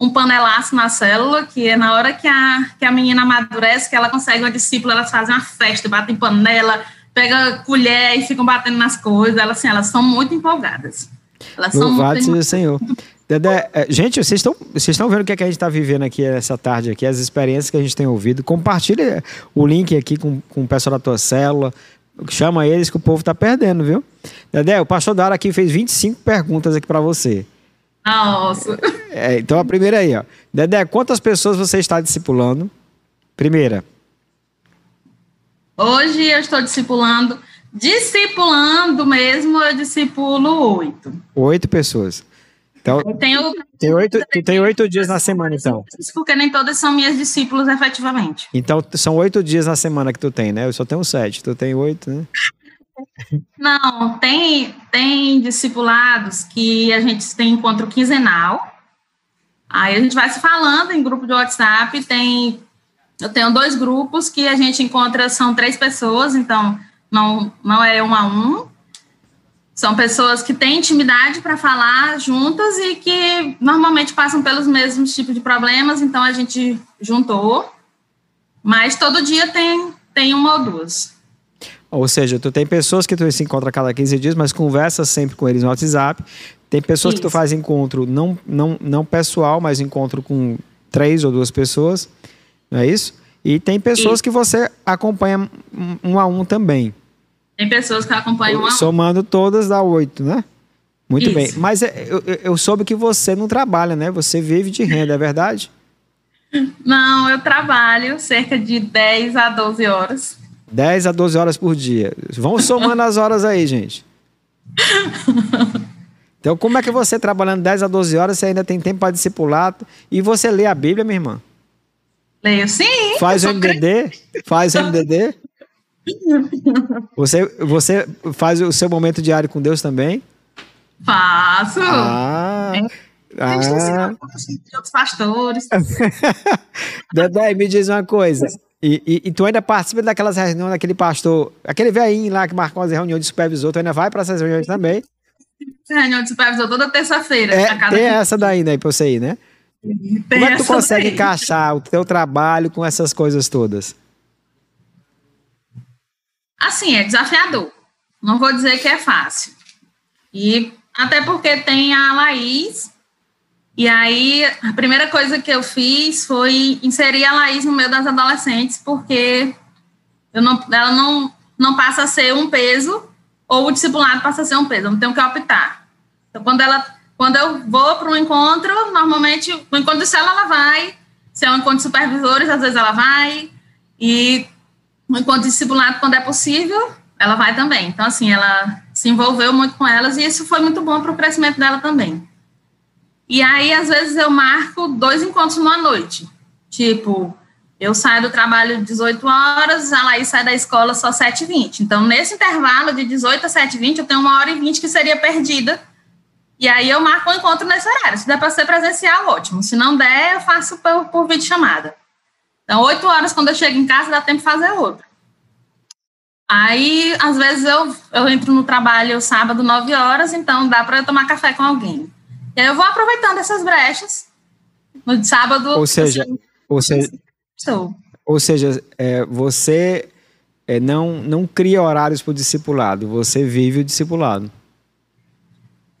Speaker 4: um panelaço na célula, que é na hora que a, que a menina amadurece, que ela consegue uma discípula, elas fazem uma festa, batem panela, pega colher e ficam batendo nas coisas. Elas, assim, elas são muito empolgadas. Elas
Speaker 1: Louvado seja o Senhor. Dedé, é, gente, vocês estão vocês estão vendo o que, é que a gente está vivendo aqui essa tarde aqui, as experiências que a gente tem ouvido. Compartilha o link aqui com, com o pessoal da tua célula. Chama eles que o povo está perdendo, viu? Dedé, o pastor Dara aqui fez 25 perguntas aqui para você.
Speaker 4: Nossa.
Speaker 1: É, então a primeira aí, ó. Dedé, quantas pessoas você está discipulando? Primeira.
Speaker 4: Hoje eu estou discipulando, discipulando mesmo, eu discipulo oito.
Speaker 1: Oito pessoas. Então, tenho, tem oito, tu tem oito dias na semana, então.
Speaker 4: Porque nem todas são minhas discípulos, efetivamente.
Speaker 1: Então, são oito dias na semana que tu tem, né? Eu só tenho sete, tu tem oito, né?
Speaker 4: Não, tem, tem discipulados que a gente tem encontro quinzenal. Aí a gente vai se falando em grupo de WhatsApp. Tem, eu tenho dois grupos que a gente encontra, são três pessoas, então não, não é um a um. São pessoas que têm intimidade para falar juntas e que normalmente passam pelos mesmos tipos de problemas, então a gente juntou. Mas todo dia tem, tem uma ou duas.
Speaker 1: Ou seja, tu tem pessoas que tu se encontra a cada 15 dias, mas conversa sempre com eles no WhatsApp. Tem pessoas isso. que tu faz encontro não, não, não pessoal, mas encontro com três ou duas pessoas. Não é isso? E tem pessoas que você acompanha um a um também.
Speaker 4: Tem pessoas que acompanham um a um.
Speaker 1: Somando todas dá oito, né? Muito Isso. bem. Mas é, eu, eu soube que você não trabalha, né? Você vive de renda, é verdade?
Speaker 4: Não, eu trabalho cerca de 10 a 12 horas.
Speaker 1: 10 a 12 horas por dia. Vão somando as horas aí, gente. Então, como é que você, trabalhando 10 a 12 horas, você ainda tem tempo para discipular? E você lê a Bíblia, minha irmã?
Speaker 4: Leio sim.
Speaker 1: Faz o MDD? Faz o MDD? Você, você faz o seu momento diário com Deus também?
Speaker 4: Faço.
Speaker 1: Ah.
Speaker 4: Ah. De outros pastores.
Speaker 1: Dedé, me diz uma coisa. E, e, e, tu ainda participa daquelas reuniões daquele pastor, aquele velhinho lá que marcou as reuniões de supervisor, tu ainda vai para essas reuniões também?
Speaker 4: Reunião de supervisor toda terça-feira.
Speaker 1: É, tem essa daí, né, pra você ir, né? Tem Como é que tu consegue encaixar o teu trabalho com essas coisas todas?
Speaker 4: Assim, é desafiador. Não vou dizer que é fácil. E até porque tem a Laís. E aí, a primeira coisa que eu fiz foi inserir a Laís no meio das adolescentes, porque não, ela não, não passa a ser um peso, ou o discipulado passa a ser um peso, eu não tenho que optar. Então, quando, ela, quando eu vou para um encontro, normalmente, o encontro de célula, ela vai, se é um encontro de supervisores, às vezes ela vai, e o encontro de discipulado, quando é possível, ela vai também. Então, assim, ela se envolveu muito com elas e isso foi muito bom para o crescimento dela também. E aí, às vezes, eu marco dois encontros numa noite. Tipo, eu saio do trabalho 18 horas, a Laís sai da escola só 7h20. Então, nesse intervalo de 18 a 7h20, eu tenho uma hora e 20 que seria perdida. E aí, eu marco um encontro nesse horário. Se der para ser presencial, ótimo. Se não der, eu faço por, por vídeo chamada. Então, 8 horas, quando eu chego em casa, dá tempo de fazer outro. Aí, às vezes, eu, eu entro no trabalho sábado, 9 horas, então dá para eu tomar café com alguém. E aí eu vou aproveitando essas brechas. No sábado.
Speaker 1: Ou seja, assim, ou seja, estou. Ou seja é, você é, não, não cria horários para o discipulado, você vive o discipulado.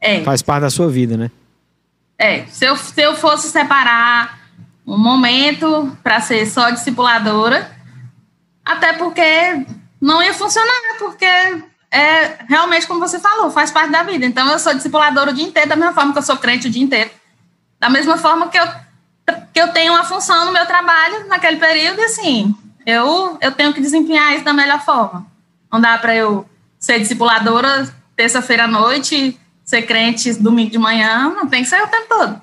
Speaker 4: É.
Speaker 1: Faz parte da sua vida, né?
Speaker 4: É. Se eu, se eu fosse separar um momento para ser só discipuladora, até porque não ia funcionar, porque é realmente como você falou, faz parte da vida. Então eu sou discipuladora o dia inteiro, da mesma forma que eu sou crente o dia inteiro. Da mesma forma que eu, que eu tenho uma função no meu trabalho naquele período, e assim, eu, eu tenho que desempenhar isso da melhor forma. Não dá para eu ser discipuladora terça-feira à noite, ser crente domingo de manhã, não tem que ser o tempo todo.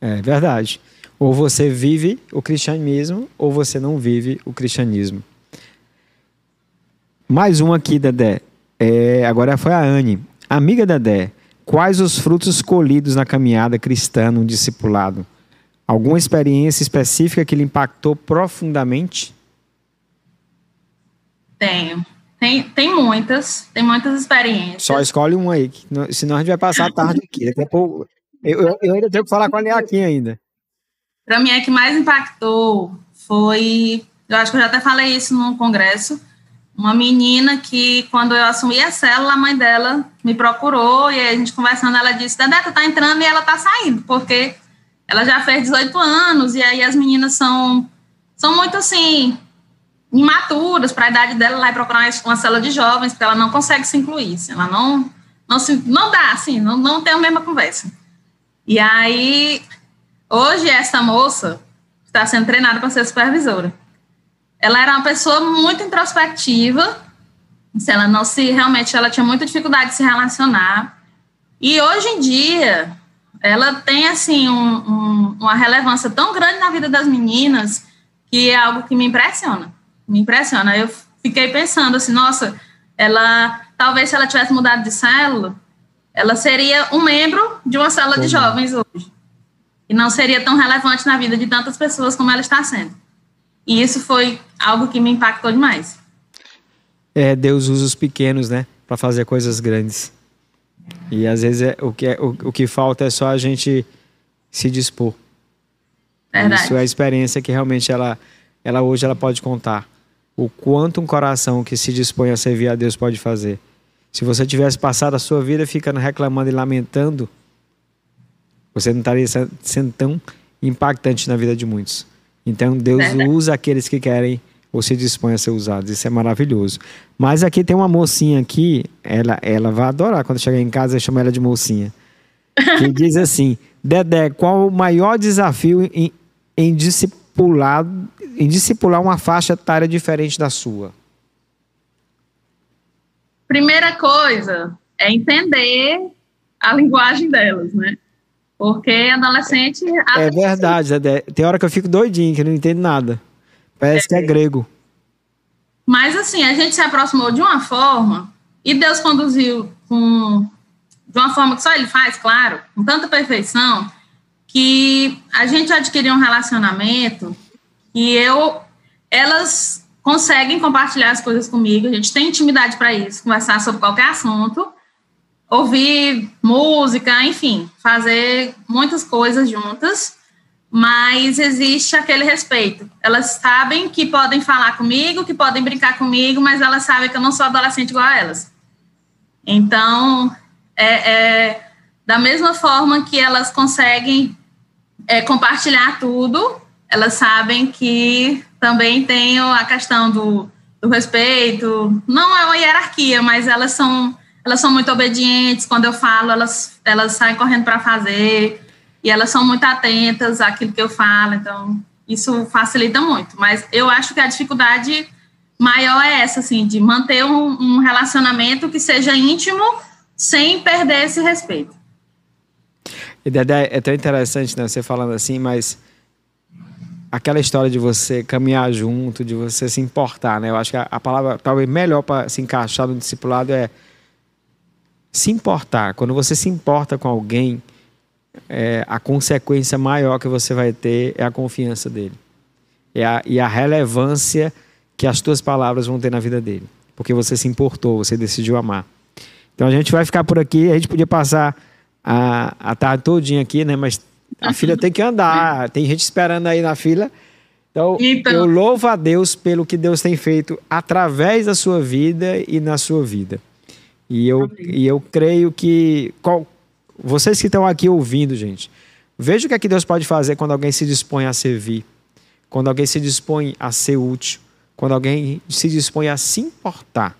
Speaker 1: É verdade. Ou você vive o cristianismo, ou você não vive o cristianismo. Mais um aqui, Dedé. É, agora foi a Anne. Amiga Dedé, quais os frutos colhidos na caminhada cristã no discipulado? Alguma experiência específica que lhe impactou profundamente?
Speaker 4: Tenho. Tem, tem muitas, tem muitas experiências.
Speaker 1: Só escolhe uma aí, senão a gente vai passar a tarde aqui. Daqui a pouco, eu, eu, ainda tenho que falar com a aqui ainda.
Speaker 4: Para mim, a que mais impactou foi. Eu acho que eu já até falei isso no congresso uma menina que, quando eu assumi a célula, a mãe dela me procurou e a gente conversando, ela disse: tu tá entrando e ela tá saindo, porque ela já fez 18 anos e aí as meninas são, são muito assim, imaturas para a idade dela lá e procurar uma célula de jovens, porque ela não consegue se incluir, assim, ela não, não, se, não dá, assim, não, não tem a mesma conversa. E aí, hoje, essa moça está sendo treinada para ser supervisora ela era uma pessoa muito introspectiva, se ela não se realmente ela tinha muita dificuldade de se relacionar. E hoje em dia ela tem assim um, um, uma relevância tão grande na vida das meninas que é algo que me impressiona, me impressiona. Eu fiquei pensando assim, nossa, ela talvez se ela tivesse mudado de célula, ela seria um membro de uma célula de jovens hoje e não seria tão relevante na vida de tantas pessoas como ela está sendo. E isso foi algo que me impactou demais.
Speaker 1: É, Deus usa os pequenos, né, para fazer coisas grandes. E às vezes é, o, que é, o, o que falta é só a gente se dispor.
Speaker 4: Verdade.
Speaker 1: Isso é a experiência que realmente ela, ela hoje ela pode contar. O quanto um coração que se dispõe a servir a Deus pode fazer. Se você tivesse passado a sua vida ficando reclamando e lamentando, você não estaria sendo tão impactante na vida de muitos. Então Deus usa aqueles que querem ou se dispõe a ser usados. Isso é maravilhoso. Mas aqui tem uma mocinha aqui, ela, ela vai adorar quando chegar em casa, eu chamo ela de mocinha. Que diz assim: Dedé, qual o maior desafio em, em discipular, em discipular uma faixa etária diferente da sua?
Speaker 4: Primeira coisa é entender a linguagem delas, né? Porque adolescente.
Speaker 1: É verdade, Dedé. Tem hora que eu fico doidinho, que não entendo nada. Parece é. que é grego.
Speaker 4: Mas assim, a gente se aproximou de uma forma e Deus conduziu com, de uma forma que só Ele faz, claro, com tanta perfeição, que a gente adquiriu um relacionamento e eu, elas conseguem compartilhar as coisas comigo, a gente tem intimidade para isso, conversar sobre qualquer assunto, ouvir música, enfim, fazer muitas coisas juntas mas existe aquele respeito. Elas sabem que podem falar comigo, que podem brincar comigo, mas elas sabem que eu não sou adolescente igual a elas. Então, é, é da mesma forma que elas conseguem é, compartilhar tudo, elas sabem que também tem a questão do, do respeito. Não é uma hierarquia, mas elas são elas são muito obedientes. Quando eu falo, elas elas saem correndo para fazer e elas são muito atentas àquilo que eu falo, então isso facilita muito. Mas eu acho que a dificuldade maior é essa, assim, de manter um, um relacionamento que seja íntimo sem perder esse respeito.
Speaker 1: E Dedé, é tão interessante, né, você falando assim, mas aquela história de você caminhar junto, de você se importar, né? Eu acho que a, a palavra talvez melhor para se encaixar no discipulado é se importar. Quando você se importa com alguém, é, a consequência maior que você vai ter é a confiança dele. É a, e a relevância que as tuas palavras vão ter na vida dele. Porque você se importou, você decidiu amar. Então a gente vai ficar por aqui, a gente podia passar a, a tarde todinha aqui, né? Mas a filha tem que andar, tem gente esperando aí na fila. Então, então, eu louvo a Deus pelo que Deus tem feito através da sua vida e na sua vida. E eu, e eu creio que qual, vocês que estão aqui ouvindo, gente, veja o que é que Deus pode fazer quando alguém se dispõe a servir, quando alguém se dispõe a ser útil, quando alguém se dispõe a se importar.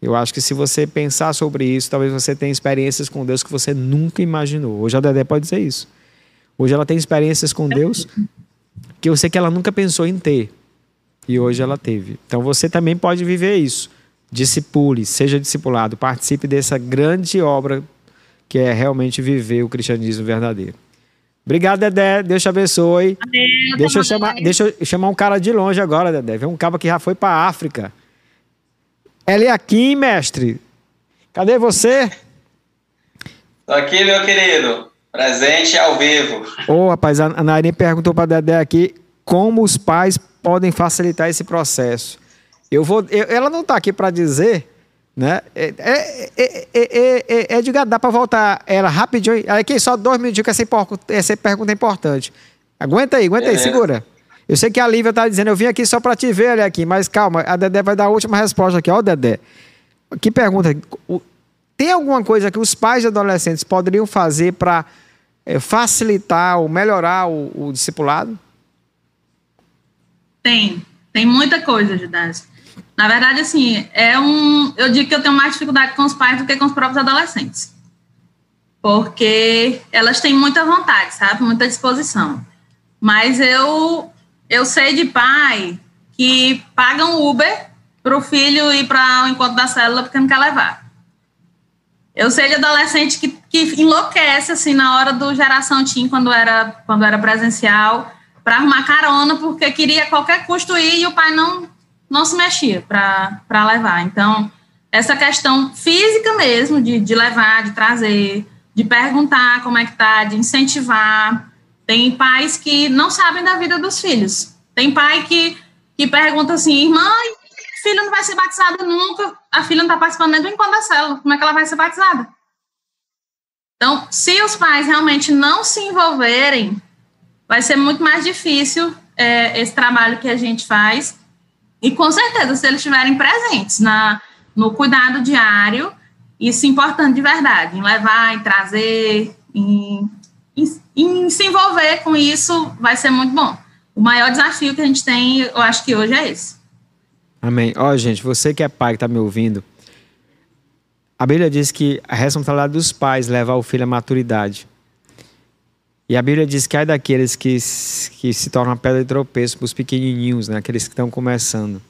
Speaker 1: Eu acho que se você pensar sobre isso, talvez você tenha experiências com Deus que você nunca imaginou. Hoje a Dedé pode dizer isso. Hoje ela tem experiências com Deus que eu sei que ela nunca pensou em ter. E hoje ela teve. Então você também pode viver isso. Discipule, seja discipulado, participe dessa grande obra que é realmente viver o cristianismo verdadeiro. Obrigado, Dedé. Deus te abençoe. Amém, deixa, eu chamar, deixa eu chamar um cara de longe agora, Dedé. Vem um cara que já foi para a África. Aqui, mestre. Cadê você?
Speaker 5: Tô aqui, meu querido. Presente ao vivo.
Speaker 1: Ô, oh, rapaz, a Nairine perguntou para Dedé aqui como os pais podem facilitar esse processo. Eu vou, eu, ela não está aqui para dizer né? É, é, é, é, é, Edgar, dá para voltar ela rapidinho. Aqui, só dois minutos que essa, essa pergunta é importante. Aguenta aí, aguenta aí, segura. Eu sei que a Lívia tá dizendo, eu vim aqui só para te ver, olha aqui, mas calma, a Dedé vai dar a última resposta aqui. Ó, Dedé. Que pergunta. Tem alguma coisa que os pais de adolescentes poderiam fazer para facilitar ou melhorar o, o discipulado?
Speaker 4: Tem, tem muita coisa, Judas. Na verdade, assim, é um. Eu digo que eu tenho mais dificuldade com os pais do que com os próprios adolescentes. Porque elas têm muita vontade, sabe? Muita disposição. Mas eu, eu sei de pai que pagam Uber para o filho ir para o encontro da célula porque não quer levar. Eu sei de adolescente que, que enlouquece assim na hora do geração Team, quando era, quando era presencial, para arrumar carona, porque queria a qualquer custo ir e o pai não, não se mexia para levar. Então, essa questão física mesmo, de, de levar, de trazer, de perguntar como é que tá, de incentivar. Tem pais que não sabem da vida dos filhos. Tem pai que, que pergunta assim, mãe, filho não vai ser batizado nunca, a filha não está participando nem do encontro da célula, como é que ela vai ser batizada? Então, se os pais realmente não se envolverem, vai ser muito mais difícil é, esse trabalho que a gente faz E com certeza, se eles estiverem presentes na, no cuidado diário, isso é importante de verdade, em levar, em trazer, em, em, em se envolver com isso, vai ser muito bom. O maior desafio que a gente tem, eu acho que hoje é esse.
Speaker 1: Amém. Ó, oh, gente, você que é pai, que está me ouvindo, a Bíblia diz que a responsabilidade dos pais levar o filho à maturidade. E a Bíblia diz que é daqueles que, que se tornam pedra de tropeço para os pequenininhos, né? aqueles que estão começando.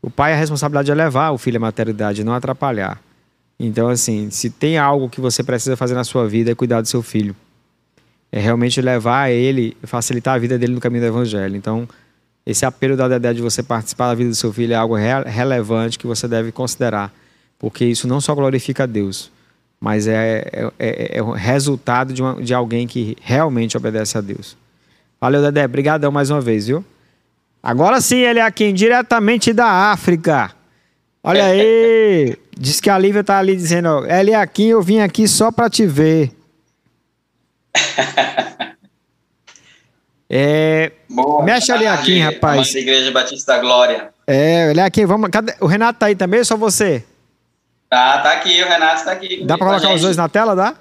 Speaker 1: O pai, a responsabilidade é levar o filho à maturidade, não atrapalhar. Então, assim, se tem algo que você precisa fazer na sua vida, é cuidar do seu filho. É realmente levar ele, facilitar a vida dele no caminho do evangelho. Então, esse apelo da Dedé de você participar da vida do seu filho é algo re relevante que você deve considerar porque isso não só glorifica a Deus, mas é, é, é, é o resultado de, uma, de alguém que realmente obedece a Deus. Valeu, Dedé. Obrigadão mais uma vez, viu? Agora sim, ele é aqui, diretamente da África. Olha aí. Diz que a Lívia tá ali dizendo, ele é aqui, eu vim aqui só para te ver. É,
Speaker 5: Boa,
Speaker 1: mexe ali aqui, rapaz.
Speaker 5: Igreja Batista da Glória.
Speaker 1: É, olha aqui, vamos. Cadê? O Renato tá aí também ou só você?
Speaker 5: Tá, tá aqui, o Renato está aqui.
Speaker 1: Dá para colocar os dois na tela, dá?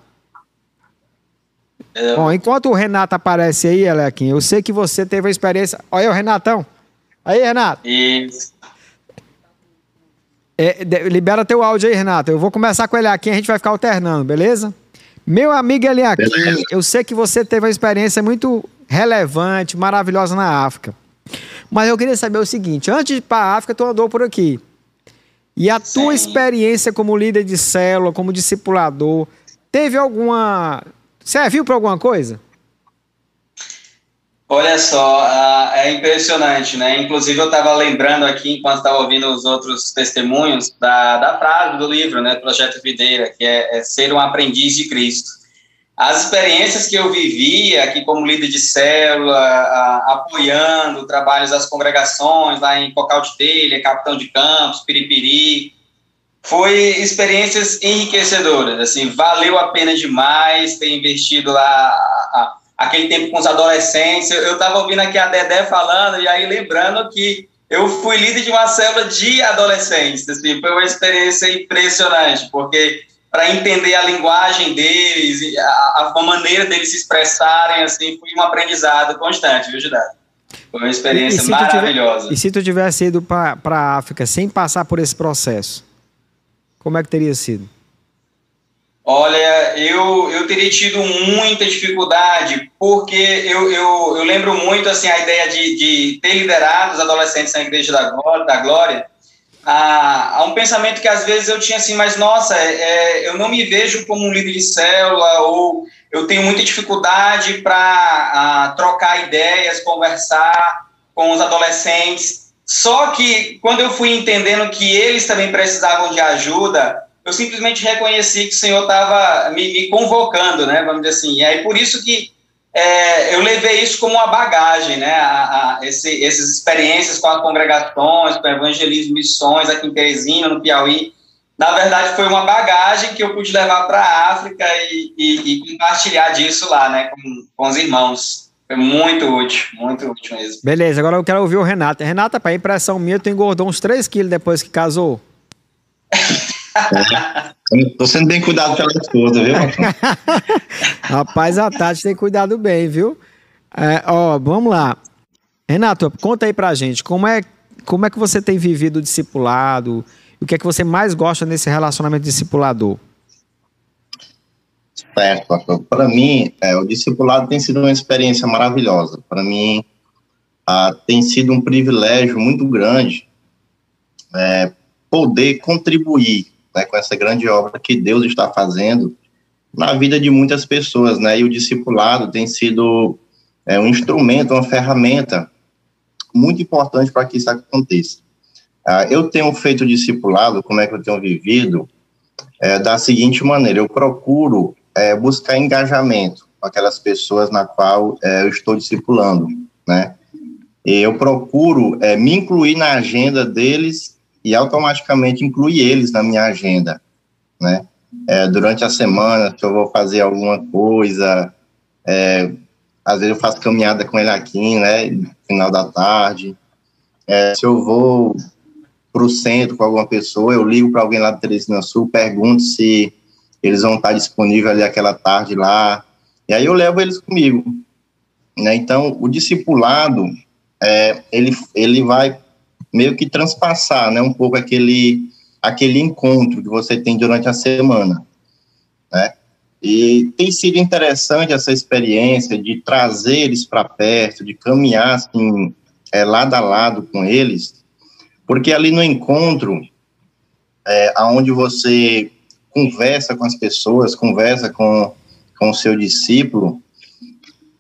Speaker 1: É. Bom, enquanto o Renato aparece aí, Alequinho, eu sei que você teve a experiência. Olha aí o Renatão. Aí, Renato.
Speaker 5: Isso.
Speaker 1: É, libera teu áudio aí, Renato. Eu vou começar com ele aqui, a gente vai ficar alternando, beleza? Meu amigo Eliakim, eu sei que você teve uma experiência muito relevante, maravilhosa na África. Mas eu queria saber o seguinte: antes de ir para a África, tu andou por aqui. E a tua experiência como líder de célula, como discipulador, teve alguma. Serviu para alguma coisa?
Speaker 5: Olha só, é impressionante, né? Inclusive, eu estava lembrando aqui, enquanto estava ouvindo os outros testemunhos, da, da frase do livro, né? Projeto Videira, que é, é ser um aprendiz de Cristo as experiências que eu vivi aqui como líder de célula, a, apoiando trabalhos das congregações lá em Cocal de Telha, Capitão de Campos, Piripiri, foi experiências enriquecedoras, assim, valeu a pena demais ter investido lá a, a, aquele tempo com os adolescentes. Eu estava ouvindo aqui a Dedé falando e aí lembrando que eu fui líder de uma célula de adolescentes, assim, foi uma experiência impressionante, porque para entender a linguagem deles, a, a, maneira deles se expressarem, assim, foi um aprendizado constante, viu, Gidado? Foi uma experiência e, e maravilhosa.
Speaker 1: E se tu tivesse ido para a África sem passar por esse processo, como é que teria sido?
Speaker 5: Olha, eu, eu teria tido muita dificuldade, porque eu, eu, eu lembro muito assim, a ideia de, de ter liderado os adolescentes na Igreja da Glória, da Glória a, a, um pensamento que às vezes eu tinha assim, mas nossa, é, é eu não me vejo como um líder de célula ou eu tenho muita dificuldade para trocar ideias, conversar com os adolescentes. Só que quando eu fui entendendo que eles também precisavam de ajuda, eu simplesmente reconheci que o Senhor estava me, me, convocando, né? Vamos dizer assim. E aí por isso que é, eu levei isso como uma bagagem, né? A, a, esse, essas experiências com as congregações, com evangelismo, missões aqui em Teresina, no Piauí. Na verdade, foi uma bagagem que eu pude levar para a África e, e, e, compartilhar disso lá, né? Com, com os irmãos. Foi muito útil, muito útil mesmo.
Speaker 1: Beleza, agora eu quero ouvir o Renato. Renata, para impressão minha, tu engordou uns 3 quilos depois que casou.
Speaker 6: Tô sendo bem cuidado pela esposa, viu?
Speaker 1: Rapaz, a Tati tem cuidado bem, viu? É, ó, vamos lá. Renato, conta aí pra gente, como é, como é que você tem vivido o discipulado? O que é que você mais gosta nesse relacionamento discipulador?
Speaker 6: Certo, pastor. Para mim, é, o discipulado tem sido uma experiência maravilhosa. Para mim, ah, tem sido um privilégio muito grande é, poder contribuir né, com essa grande obra que Deus está fazendo na vida de muitas pessoas, né? E o discipulado tem sido é, um instrumento, uma ferramenta muito importante para que isso aconteça. Ah, eu tenho feito discipulado, como é que eu tenho vivido? É, da seguinte maneira, eu procuro é, buscar engajamento com aquelas pessoas na qual é, eu estou discipulando, né? Eu procuro é, me incluir na agenda deles e automaticamente inclui eles na minha agenda, né? É, durante a semana, se eu vou fazer alguma coisa, é, às vezes eu faço caminhada com ele aqui, né? Final da tarde. É, se eu vou para o centro com alguma pessoa, eu ligo para alguém lá do Teresina Sul, pergunto se eles vão estar disponíveis ali aquela tarde lá, e aí eu levo eles comigo. Né? Então, o discipulado, é, ele, ele vai meio que transpassar né, um pouco aquele, aquele encontro que você tem durante a semana. Né? E tem sido interessante essa experiência de trazer eles para perto, de caminhar assim, é, lado a lado com eles, porque ali no encontro, é, onde você conversa com as pessoas, conversa com, com o seu discípulo,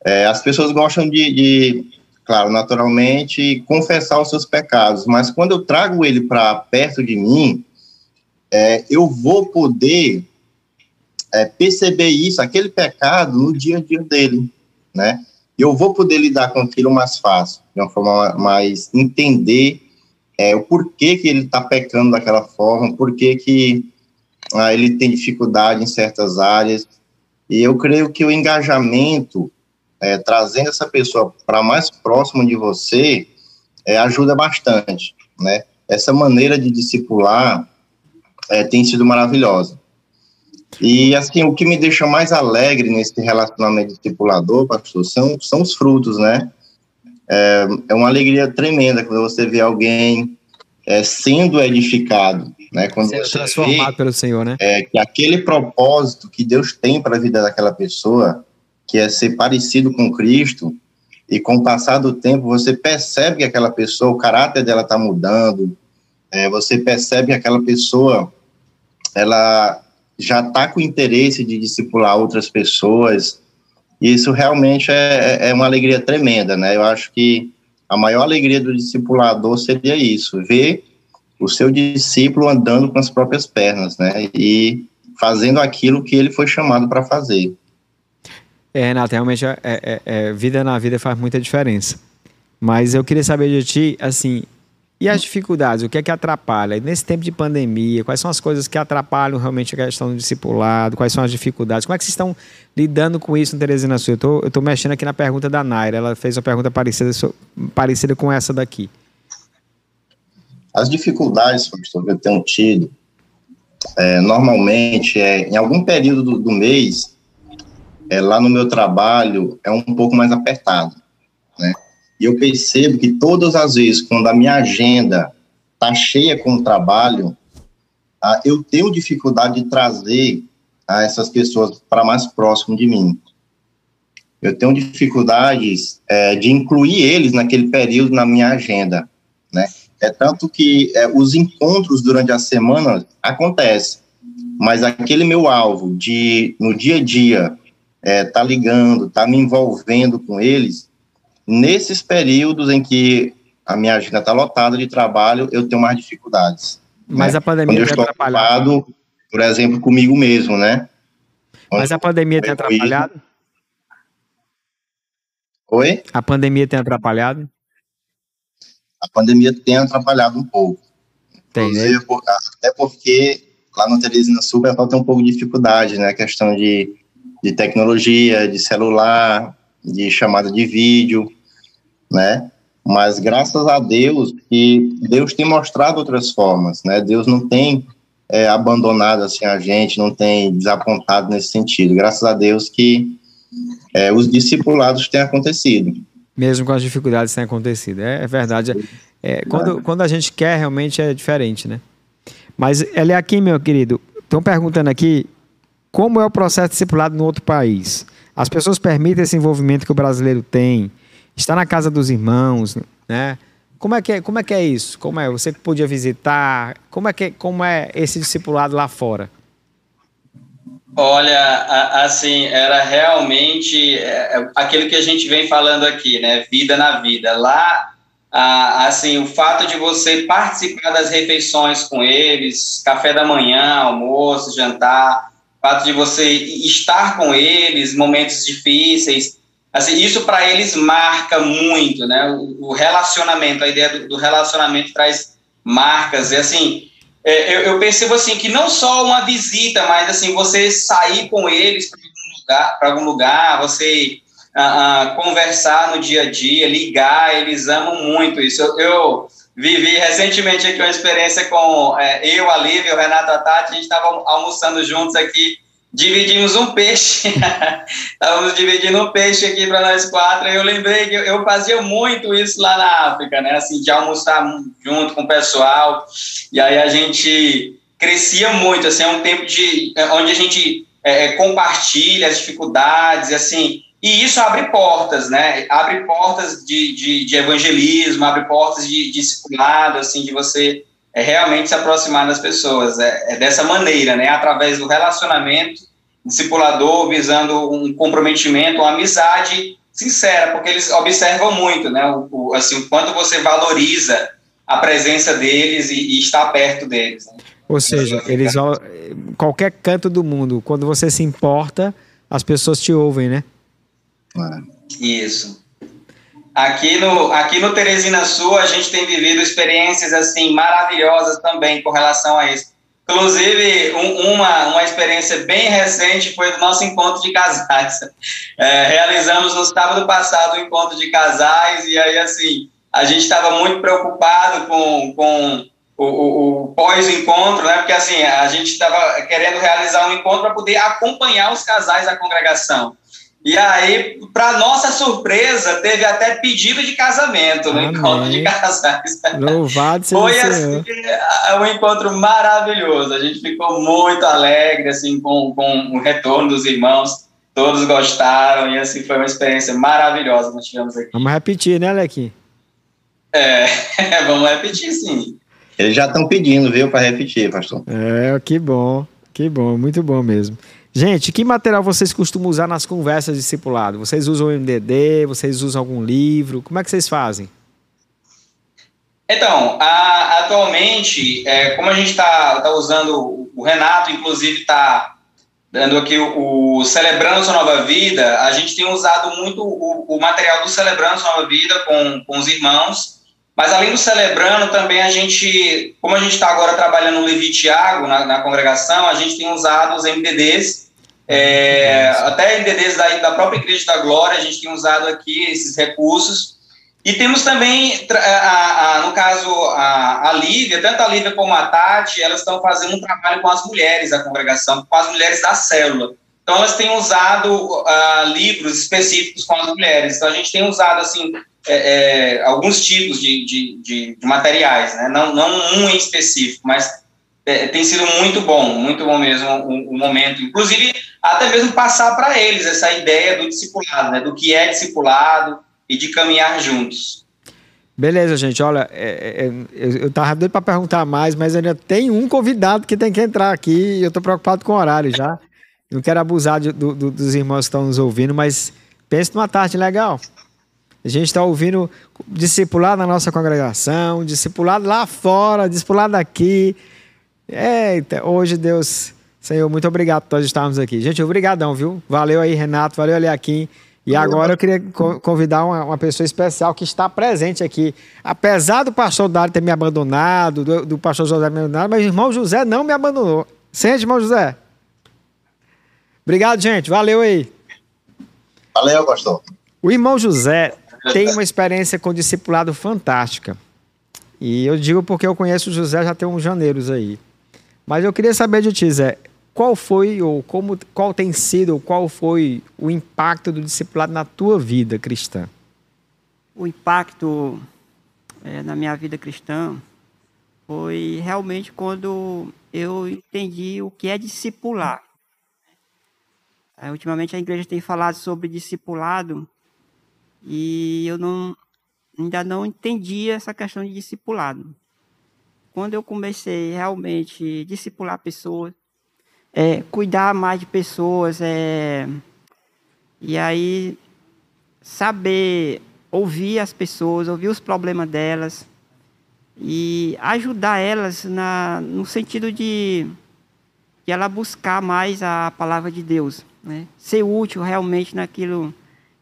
Speaker 6: é, as pessoas gostam de, de, claro, naturalmente, confessar os seus pecados, mas quando eu trago ele para perto de mim, é, eu vou poder é, perceber isso, aquele pecado, no dia a dia dele, né? Eu vou poder lidar com aquilo mais fácil, de uma forma mais entender é, o porquê que ele está pecando daquela forma, porquê que ah, ele tem dificuldade em certas áreas. E eu creio que o engajamento, é, trazendo essa pessoa para mais próximo de você, é, ajuda bastante, né? Essa maneira de discipular é, tem sido maravilhosa. E, assim, o que me deixa mais alegre nesse relacionamento discipulador, pastor, são, são os frutos, né? É, é uma alegria tremenda quando você vê alguém é, sendo edificado, né? Quando
Speaker 1: sendo transformado vê, pelo Senhor, né?
Speaker 6: É, que aquele propósito que Deus tem para a vida daquela pessoa, que é ser parecido com Cristo, e com o passar do tempo você percebe que aquela pessoa, o caráter dela está mudando, é, você percebe que aquela pessoa, ela já está com interesse de discipular outras pessoas, e isso realmente é, é, é uma alegria tremenda, né? Eu acho que a maior alegria do discipulador seria isso, ver o seu discípulo andando com as próprias pernas, né? E fazendo aquilo que ele foi chamado para fazer.
Speaker 1: É, Renato, realmente é, é, é, vida na vida faz muita diferença. Mas eu queria saber de ti, assim, e as dificuldades, o que é que atrapalha? Nesse tempo de pandemia, quais são as coisas que atrapalham realmente a questão do discipulado? Quais são as dificuldades? Como é que vocês estão lidando com isso no Teresina Sul? Eu estou mexendo aqui na pergunta da Naira. Ela fez uma pergunta parecida, parecida com essa daqui.
Speaker 6: As dificuldades, pastor, que eu tenho tido, é, normalmente, é, em algum período do, do mês, é, lá no meu trabalho, é um pouco mais apertado, né? E eu percebo que todas as vezes, quando a minha agenda está cheia com trabalho, ah, eu tenho dificuldade de trazer ah, essas pessoas para mais próximo de mim. Eu tenho dificuldades é, de incluir eles naquele período na minha agenda, né? É tanto que é, os encontros durante a semana acontecem, mas aquele meu alvo de, no dia a dia, é, tá ligando, tá me envolvendo com eles, Nesses períodos em que a minha agenda está lotada de trabalho, eu tenho mais dificuldades.
Speaker 1: Mas né? a pandemia
Speaker 6: Quando eu estou ocupado, por exemplo, comigo mesmo, né?
Speaker 1: Mas a pandemia tem atrapalhado?
Speaker 6: Oi?
Speaker 1: A pandemia tem atrapalhado?
Speaker 6: A pandemia tem atrapalhado um pouco. Tem, né? Até porque lá no Teresina Sul vai ter um pouco de dificuldade, né? A questão de, de tecnologia, de celular, de chamada de vídeo né? Mas graças a Deus que Deus tem mostrado outras formas, né? Deus não tem é, abandonado assim a gente, não tem desapontado nesse sentido. Graças a Deus que é, os discipulados têm acontecido.
Speaker 1: Mesmo com as dificuldades têm acontecido, é, é verdade. É, quando, quando a gente quer, realmente é diferente, né? Mas ele é aqui, meu querido, estão perguntando aqui como é o processo discipulado no outro país. As pessoas permitem esse envolvimento que o brasileiro tem está na casa dos irmãos, né? Como é que é, como é, que é isso? Como é? Você podia visitar? Como é, que, como é esse discipulado lá fora?
Speaker 5: Olha, assim, era realmente é, é, aquilo que a gente vem falando aqui, né? Vida na vida. Lá, assim, o fato de você participar das refeições com eles, café da manhã, almoço, jantar, fato de você estar com eles, momentos difíceis, Assim, isso para eles marca muito, né? O, o relacionamento, a ideia do, do, relacionamento traz marcas. E assim, é, eu, eu, percebo assim que não só uma visita, mas assim você sair com eles para algum lugar, algum lugar, você a, a conversar no dia a dia, ligar, eles amam muito isso. Eu, eu vivi recentemente aqui uma experiência com é, eu, a Lívia, o Renato, a Tati, a gente estava almoçando juntos aqui, dividimos um peixe, estávamos dividindo um peixe aqui para nós quatro, e eu lembrei que eu, eu, fazia muito isso lá na África, né, assim, de almoçar junto com o pessoal, e aí a gente crescia muito, assim, é um tempo de, onde a gente é, é compartilha as dificuldades, assim, e isso abre portas, né? Abre portas de, de, de evangelismo, abre portas de, de discipulado, assim, de você é, realmente se aproximar das pessoas. É, é, dessa maneira, né? Através do relacionamento discipulador, visando um comprometimento, uma amizade sincera, porque eles observam muito, né? O, o assim, o quanto você valoriza a presença deles e, e está perto deles. Né?
Speaker 1: Ou seja, eles qualquer canto do mundo, quando você se importa, as pessoas te ouvem, né?
Speaker 5: Isso. Aqui no, aqui no Teresina Sul, a gente tem vivido experiências assim maravilhosas também com relação a isso. Inclusive, um, uma, uma experiência bem recente foi do nosso encontro de casais. É, realizamos no sábado passado o encontro de casais, e aí, assim, a gente estava muito preocupado com, com o, o, o pós-encontro, né? Porque, assim, a gente estava querendo realizar um encontro para poder acompanhar os casais da congregação. E aí, para nossa surpresa, teve até pedido de casamento no Amém. encontro de casais.
Speaker 1: Louvado seja
Speaker 5: Foi assim, um encontro maravilhoso. A gente ficou muito alegre assim com, com o retorno dos irmãos. Todos gostaram e assim foi uma experiência maravilhosa que nós tivemos aqui.
Speaker 1: Vamos repetir, né, Lequim?
Speaker 5: É, vamos repetir sim.
Speaker 6: Eles já estão pedindo, viu, para repetir, pastor.
Speaker 1: É, que bom, que bom, muito bom mesmo. Gente, que material vocês costumam usar nas conversas de discipulado? Vocês usam o MDD? Vocês usam algum livro? Como é que vocês fazem?
Speaker 5: Então, a, atualmente, é, como a gente está tá usando, o Renato, inclusive, está dando aqui o, o, Celebrando Sua Nova Vida, a gente tem usado muito o, o material do Celebrando Sua Nova Vida com, com os irmãos, mas além do Celebrando, também a gente, como a gente está agora trabalhando no Levi Tiago, na, na congregação, a gente tem usado os MDDs, é, até MDDs da, da própria Igreja da Glória, a gente tem usado aqui esses recursos. E temos também, a, a, no caso, a, a Lívia, tanto a Lívia como a Tati, elas estão fazendo um trabalho com as mulheres da congregação, com as mulheres da célula. Então, elas têm usado uh, livros específicos com as mulheres. Então, a gente tem usado, assim, é, é, alguns tipos de, de, de, de materiais, né? não, não um em específico, mas é, tem sido muito bom, muito bom mesmo o, o momento. Inclusive, até mesmo passar para eles essa ideia do discipulado, né, do que é discipulado e de caminhar juntos.
Speaker 1: Beleza, gente. Olha, é, é, é eu estava doido para perguntar mais, mas ainda tem um convidado que tem que entrar aqui e eu estou preocupado com o horário já. Não quero abusar de, do, do, dos irmãos que estão nos ouvindo, mas pense numa tarde legal. A gente está ouvindo discipulado na nossa congregação, discipulado lá fora, discipulado aqui. Eita, hoje Deus, Senhor, muito obrigado por nós estarmos aqui. Gente, obrigadão, viu? Valeu aí, Renato, valeu, Eliakim. E agora eu queria convidar uma, uma, pessoa especial que está presente aqui. Apesar do pastor Dário ter me abandonado, do, do pastor José me abandonado, mas o irmão José não me abandonou. Sente, irmão José. Obrigado, gente. Valeu aí.
Speaker 6: Valeu, pastor.
Speaker 1: O irmão José tem uma experiência com discipulado fantástica. E eu digo porque eu conheço o José já tem uns janeiros aí. Mas eu queria saber de ti, Zé, qual foi ou como, qual tem sido ou qual foi o impacto do discipulado na tua vida cristã?
Speaker 7: O impacto é, na minha vida cristã foi realmente quando eu entendi o que é discipular. É, ultimamente a igreja tem falado sobre discipulado e eu não, ainda não entendia essa questão de discipulado quando eu comecei realmente a discipular pessoas, é, cuidar mais de pessoas, é, e aí saber ouvir as pessoas, ouvir os problemas delas e ajudar elas na, no sentido de, de ela buscar mais a palavra de Deus, né? ser útil realmente naquilo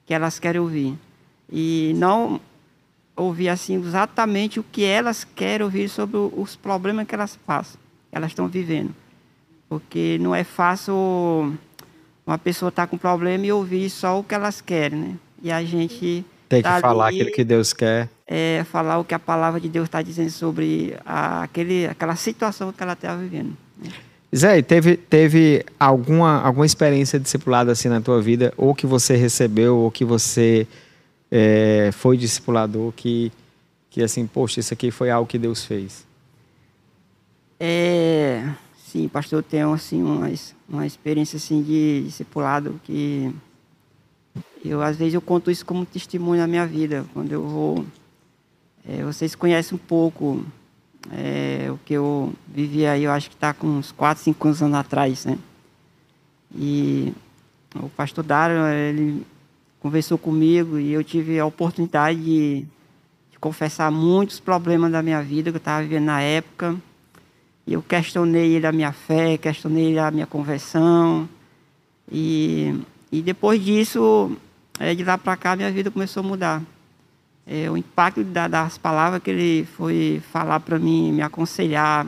Speaker 7: que elas querem ouvir. E não ouvir assim exatamente o que elas querem ouvir sobre os problemas que elas passam, elas estão vivendo. Porque não é fácil uma pessoa estar tá com problema e ouvir só o que elas querem, né? e a gente
Speaker 1: tem que tá falar ali, aquilo que Deus quer.
Speaker 7: É, falar o que a palavra de Deus está dizendo sobre a, aquele, aquela situação que ela está vivendo. Né?
Speaker 1: Zé, teve, teve alguma, alguma experiência discipulada assim na tua vida, ou que você recebeu, ou que você é, foi discipulador, que, que assim, poxa, isso aqui foi algo que Deus fez?
Speaker 7: É, sim, pastor, eu tenho assim, uma, uma experiência assim, de discipulado que eu, às vezes, eu conto isso como testemunho na minha vida, quando eu vou... É, vocês conhecem um pouco é, o que eu vivi aí, eu acho que está com uns 4, 5 anos atrás, né? E o pastor Dário, ele conversou comigo e eu tive a oportunidade de, de confessar muitos problemas da minha vida que eu estava vivendo na época. Eu questionei ele a minha fé, questionei ele a minha conversão. E, e depois disso, é, de lá para cá, minha vida começou a mudar é, o impacto da, das palavras que ele foi falar para mim, me aconselhar,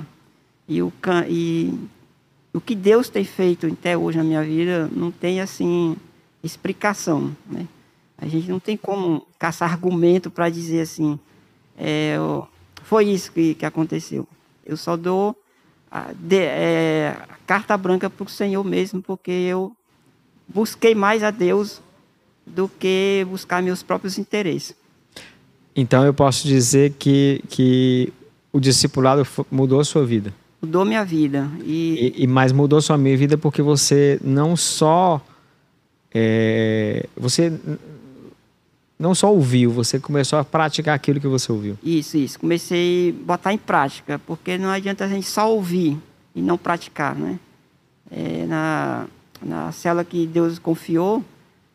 Speaker 7: e o, e o que Deus tem feito até hoje na minha vida não tem assim explicação, né? A gente não tem como caçar argumento para dizer assim, é, foi isso que, que aconteceu. Eu só dou a, de, é, a carta branca para o Senhor mesmo, porque eu busquei mais a Deus do que buscar meus próprios interesses.
Speaker 1: Então eu posso dizer que, que o discipulado mudou a sua vida.
Speaker 7: Mudou minha vida.
Speaker 1: E, e, e mas mudou sua minha vida porque você não só é, você não só ouviu, você começou a praticar aquilo que você ouviu.
Speaker 7: Isso, isso. Comecei a botar em prática, porque não adianta a gente só ouvir e não praticar, né? É, na, na cela que Deus confiou,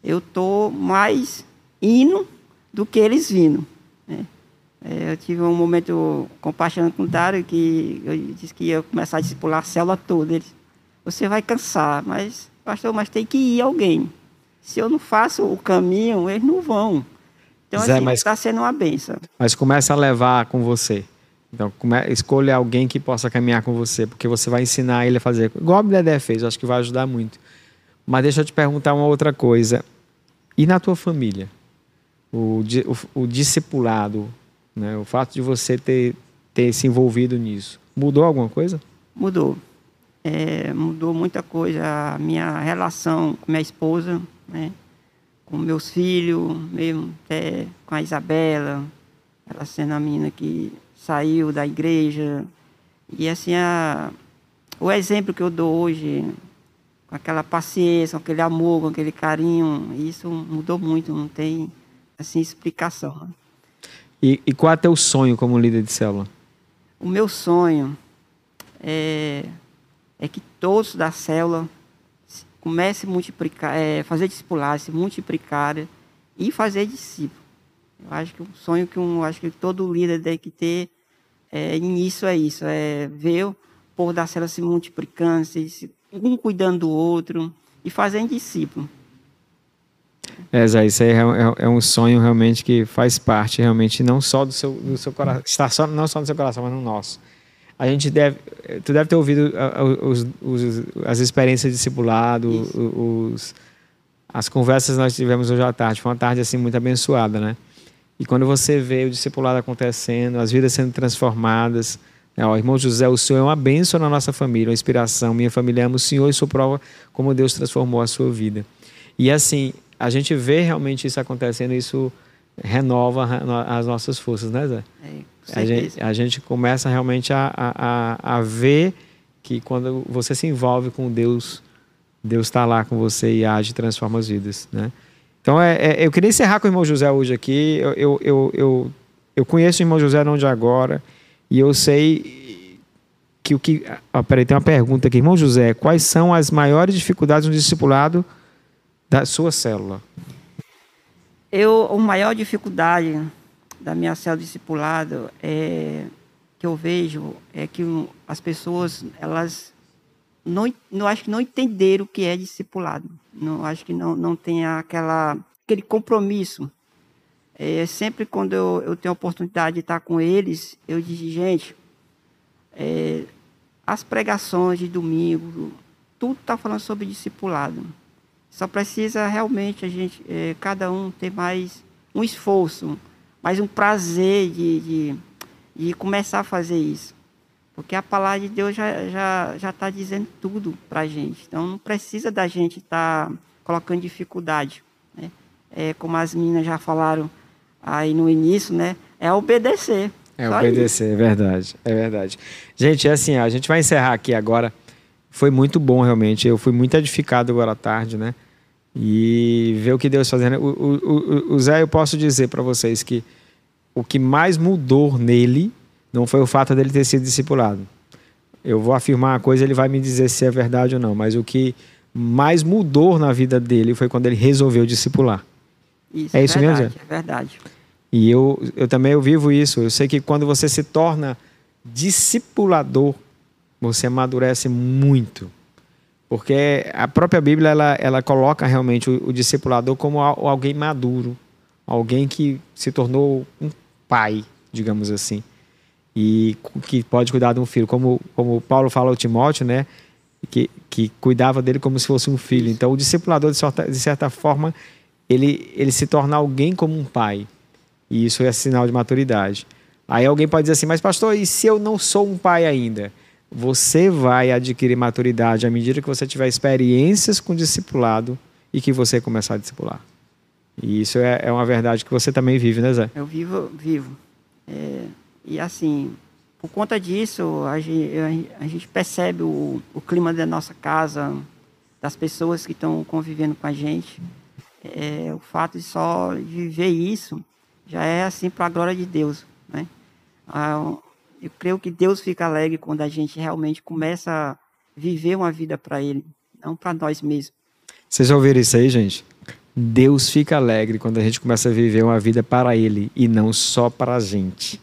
Speaker 7: eu tô mais indo do que eles vindo. Né? É, eu tive um momento compartilhando com o Dário que eu disse que ia começar a discipular a célula toda. Ele você vai cansar, mas, pastor, mas tem que ir alguém. Se eu não faço o caminho, eles não vão. Então, Zé, assim, está sendo uma benção.
Speaker 1: Mas começa a levar com você. Então, come, escolha alguém que possa caminhar com você, porque você vai ensinar ele a fazer. Igual a Dedé fez, eu acho que vai ajudar muito. Mas deixa eu te perguntar uma outra coisa. E na tua família? o, o, o discipulado, né? o fato de você ter, ter se envolvido nisso, mudou alguma coisa?
Speaker 7: Mudou. É, mudou muita coisa. A minha relação com minha esposa, né? Com meus filhos, mesmo até com a Isabela, ela sendo a menina que saiu da igreja. E assim, a, o exemplo que eu dou hoje, com aquela paciência, com aquele amor, com aquele carinho, isso mudou muito, não tem assim, explicação. Né?
Speaker 1: E, e qual é o teu sonho como líder de célula?
Speaker 7: O meu sonho é, é que todos da célula comecem a multiplicar, é, fazer discipular, se multiplicar e fazer discípulo. Eu acho que o sonho que um, acho que todo líder tem que ter é, é isso, é ver o povo da célula se multiplicando, se, um cuidando do outro e fazendo discípulo.
Speaker 1: É, Zé, isso aí é, é, é, um sonho realmente que faz parte realmente não só do seu, do seu coração, está só, não só no seu coração, mas no nosso. A gente deve, tu deve ter ouvido os, os, as experiências de discipulado, os, as conversas que nós tivemos hoje à tarde. Foi uma tarde assim muito abençoada, né? E quando você vê o discipulado acontecendo, as vidas sendo transformadas, né? Ó, irmão José, o Senhor é uma bênção na nossa família, uma inspiração. Minha família ama o Senhor e sua prova como Deus transformou a sua vida. E assim, a gente vê realmente isso acontecendo, isso renova as nossas forças, né, Zé? É, a, gente, a gente começa realmente a, a, a ver que quando você se envolve com Deus, Deus está lá com você e age e transforma as vidas, né? Então, é, é, eu queria encerrar com o irmão José hoje aqui. Eu, eu, eu, eu, eu conheço o irmão José não de agora e eu sei que o que... Ah, peraí, tem uma pergunta aqui. Irmão José, quais são as maiores dificuldades no discipulado da sua célula?
Speaker 7: Eu, a maior dificuldade da minha célula discipulado é que eu vejo é que as pessoas elas não, não acho que não entenderam o que é discipulado. Não acho que não não tem aquela aquele compromisso. É, sempre quando eu, eu tenho a oportunidade de estar com eles, eu digo, gente, é, as pregações de domingo, tudo está falando sobre discipulado. Só precisa realmente a gente, é, cada um ter mais um esforço, mais um prazer de, de, de começar a fazer isso. Porque a palavra de Deus já está já, já tá dizendo tudo para a gente. Então não precisa da gente estar tá colocando dificuldade. Né? É, como as meninas já falaram aí no início, né? É obedecer.
Speaker 1: É obedecer, isso. é verdade. É verdade. Gente, é assim, a gente vai encerrar aqui agora. Foi muito bom, realmente. Eu fui muito edificado agora à tarde, né? E ver o que Deus fazendo. O, o, o, o Zé, eu posso dizer para vocês que o que mais mudou nele não foi o fato dele ter sido discipulado. Eu vou afirmar uma coisa, ele vai me dizer se é verdade ou não, mas o que mais mudou na vida dele foi quando ele resolveu discipular.
Speaker 7: Isso, é isso verdade, mesmo? É verdade.
Speaker 1: E eu, eu também eu vivo isso. Eu sei que quando você se torna discipulador, você amadurece muito. Porque a própria Bíblia ela, ela coloca realmente o, o discipulador como alguém maduro, alguém que se tornou um pai, digamos assim e que pode cuidar de um filho, como, como Paulo fala ao Timóteo, né? Que, que cuidava dele como se fosse um filho. Então, o discipulador, de certa, de certa forma, ele, ele se torna alguém como um pai. E isso é sinal de maturidade. Aí alguém pode dizer assim, mas pastor, e se eu não sou um pai ainda? Você vai adquirir maturidade à medida que você tiver experiências com discipulado e que você começar a discipular. E isso é, é uma verdade que você também vive, né, Zé?
Speaker 7: Eu vivo, vivo. É, e assim, por conta disso, a gente, a gente percebe o, o, clima da nossa casa, das pessoas que estão convivendo com a gente. É, o fato de só viver isso já é assim para a glória de Deus. Né? Ah, eu creio que Deus fica alegre quando a gente realmente começa a viver uma vida para Ele, não para nós mesmos.
Speaker 1: Vocês ouviram isso aí, gente? Deus fica alegre quando a gente começa a viver uma vida para Ele e não só para a gente.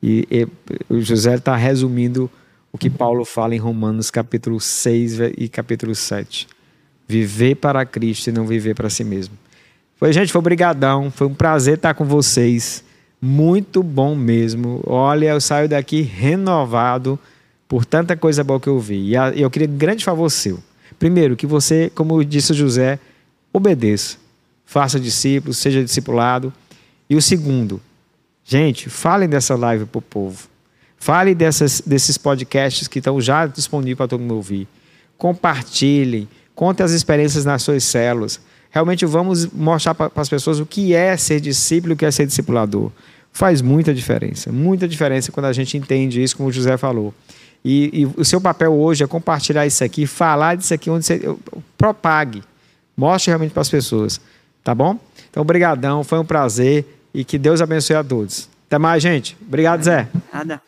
Speaker 1: E, e o José está resumindo o que Paulo fala em Romanos capítulo 6 e capítulo 7. Viver para Cristo e não viver para si mesmo. Foi, gente, foi obrigadão. Foi um prazer estar com vocês. Muito bom mesmo. Olha, eu saio daqui renovado por tanta coisa boa que eu vi. E eu queria um grande favor seu. Primeiro, que você, como disse o José, obedeça. Faça discípulos, seja discipulado. E o segundo, Gente, falem dessa live para o povo. Falem dessas, desses podcasts que estão já disponíveis para todo mundo ouvir. Compartilhem. Contem as experiências nas suas células. Realmente vamos mostrar para as pessoas o que é ser discípulo o que é ser discipulador. Faz muita diferença. Muita diferença quando a gente entende isso, como o José falou. E, e o seu papel hoje é compartilhar isso aqui, falar disso aqui onde você propague. Mostre realmente para as pessoas. Tá bom? Então, obrigadão. Foi um prazer e que Deus abençoe a todos. Até mais, gente. Obrigado, Zé.
Speaker 7: Nada.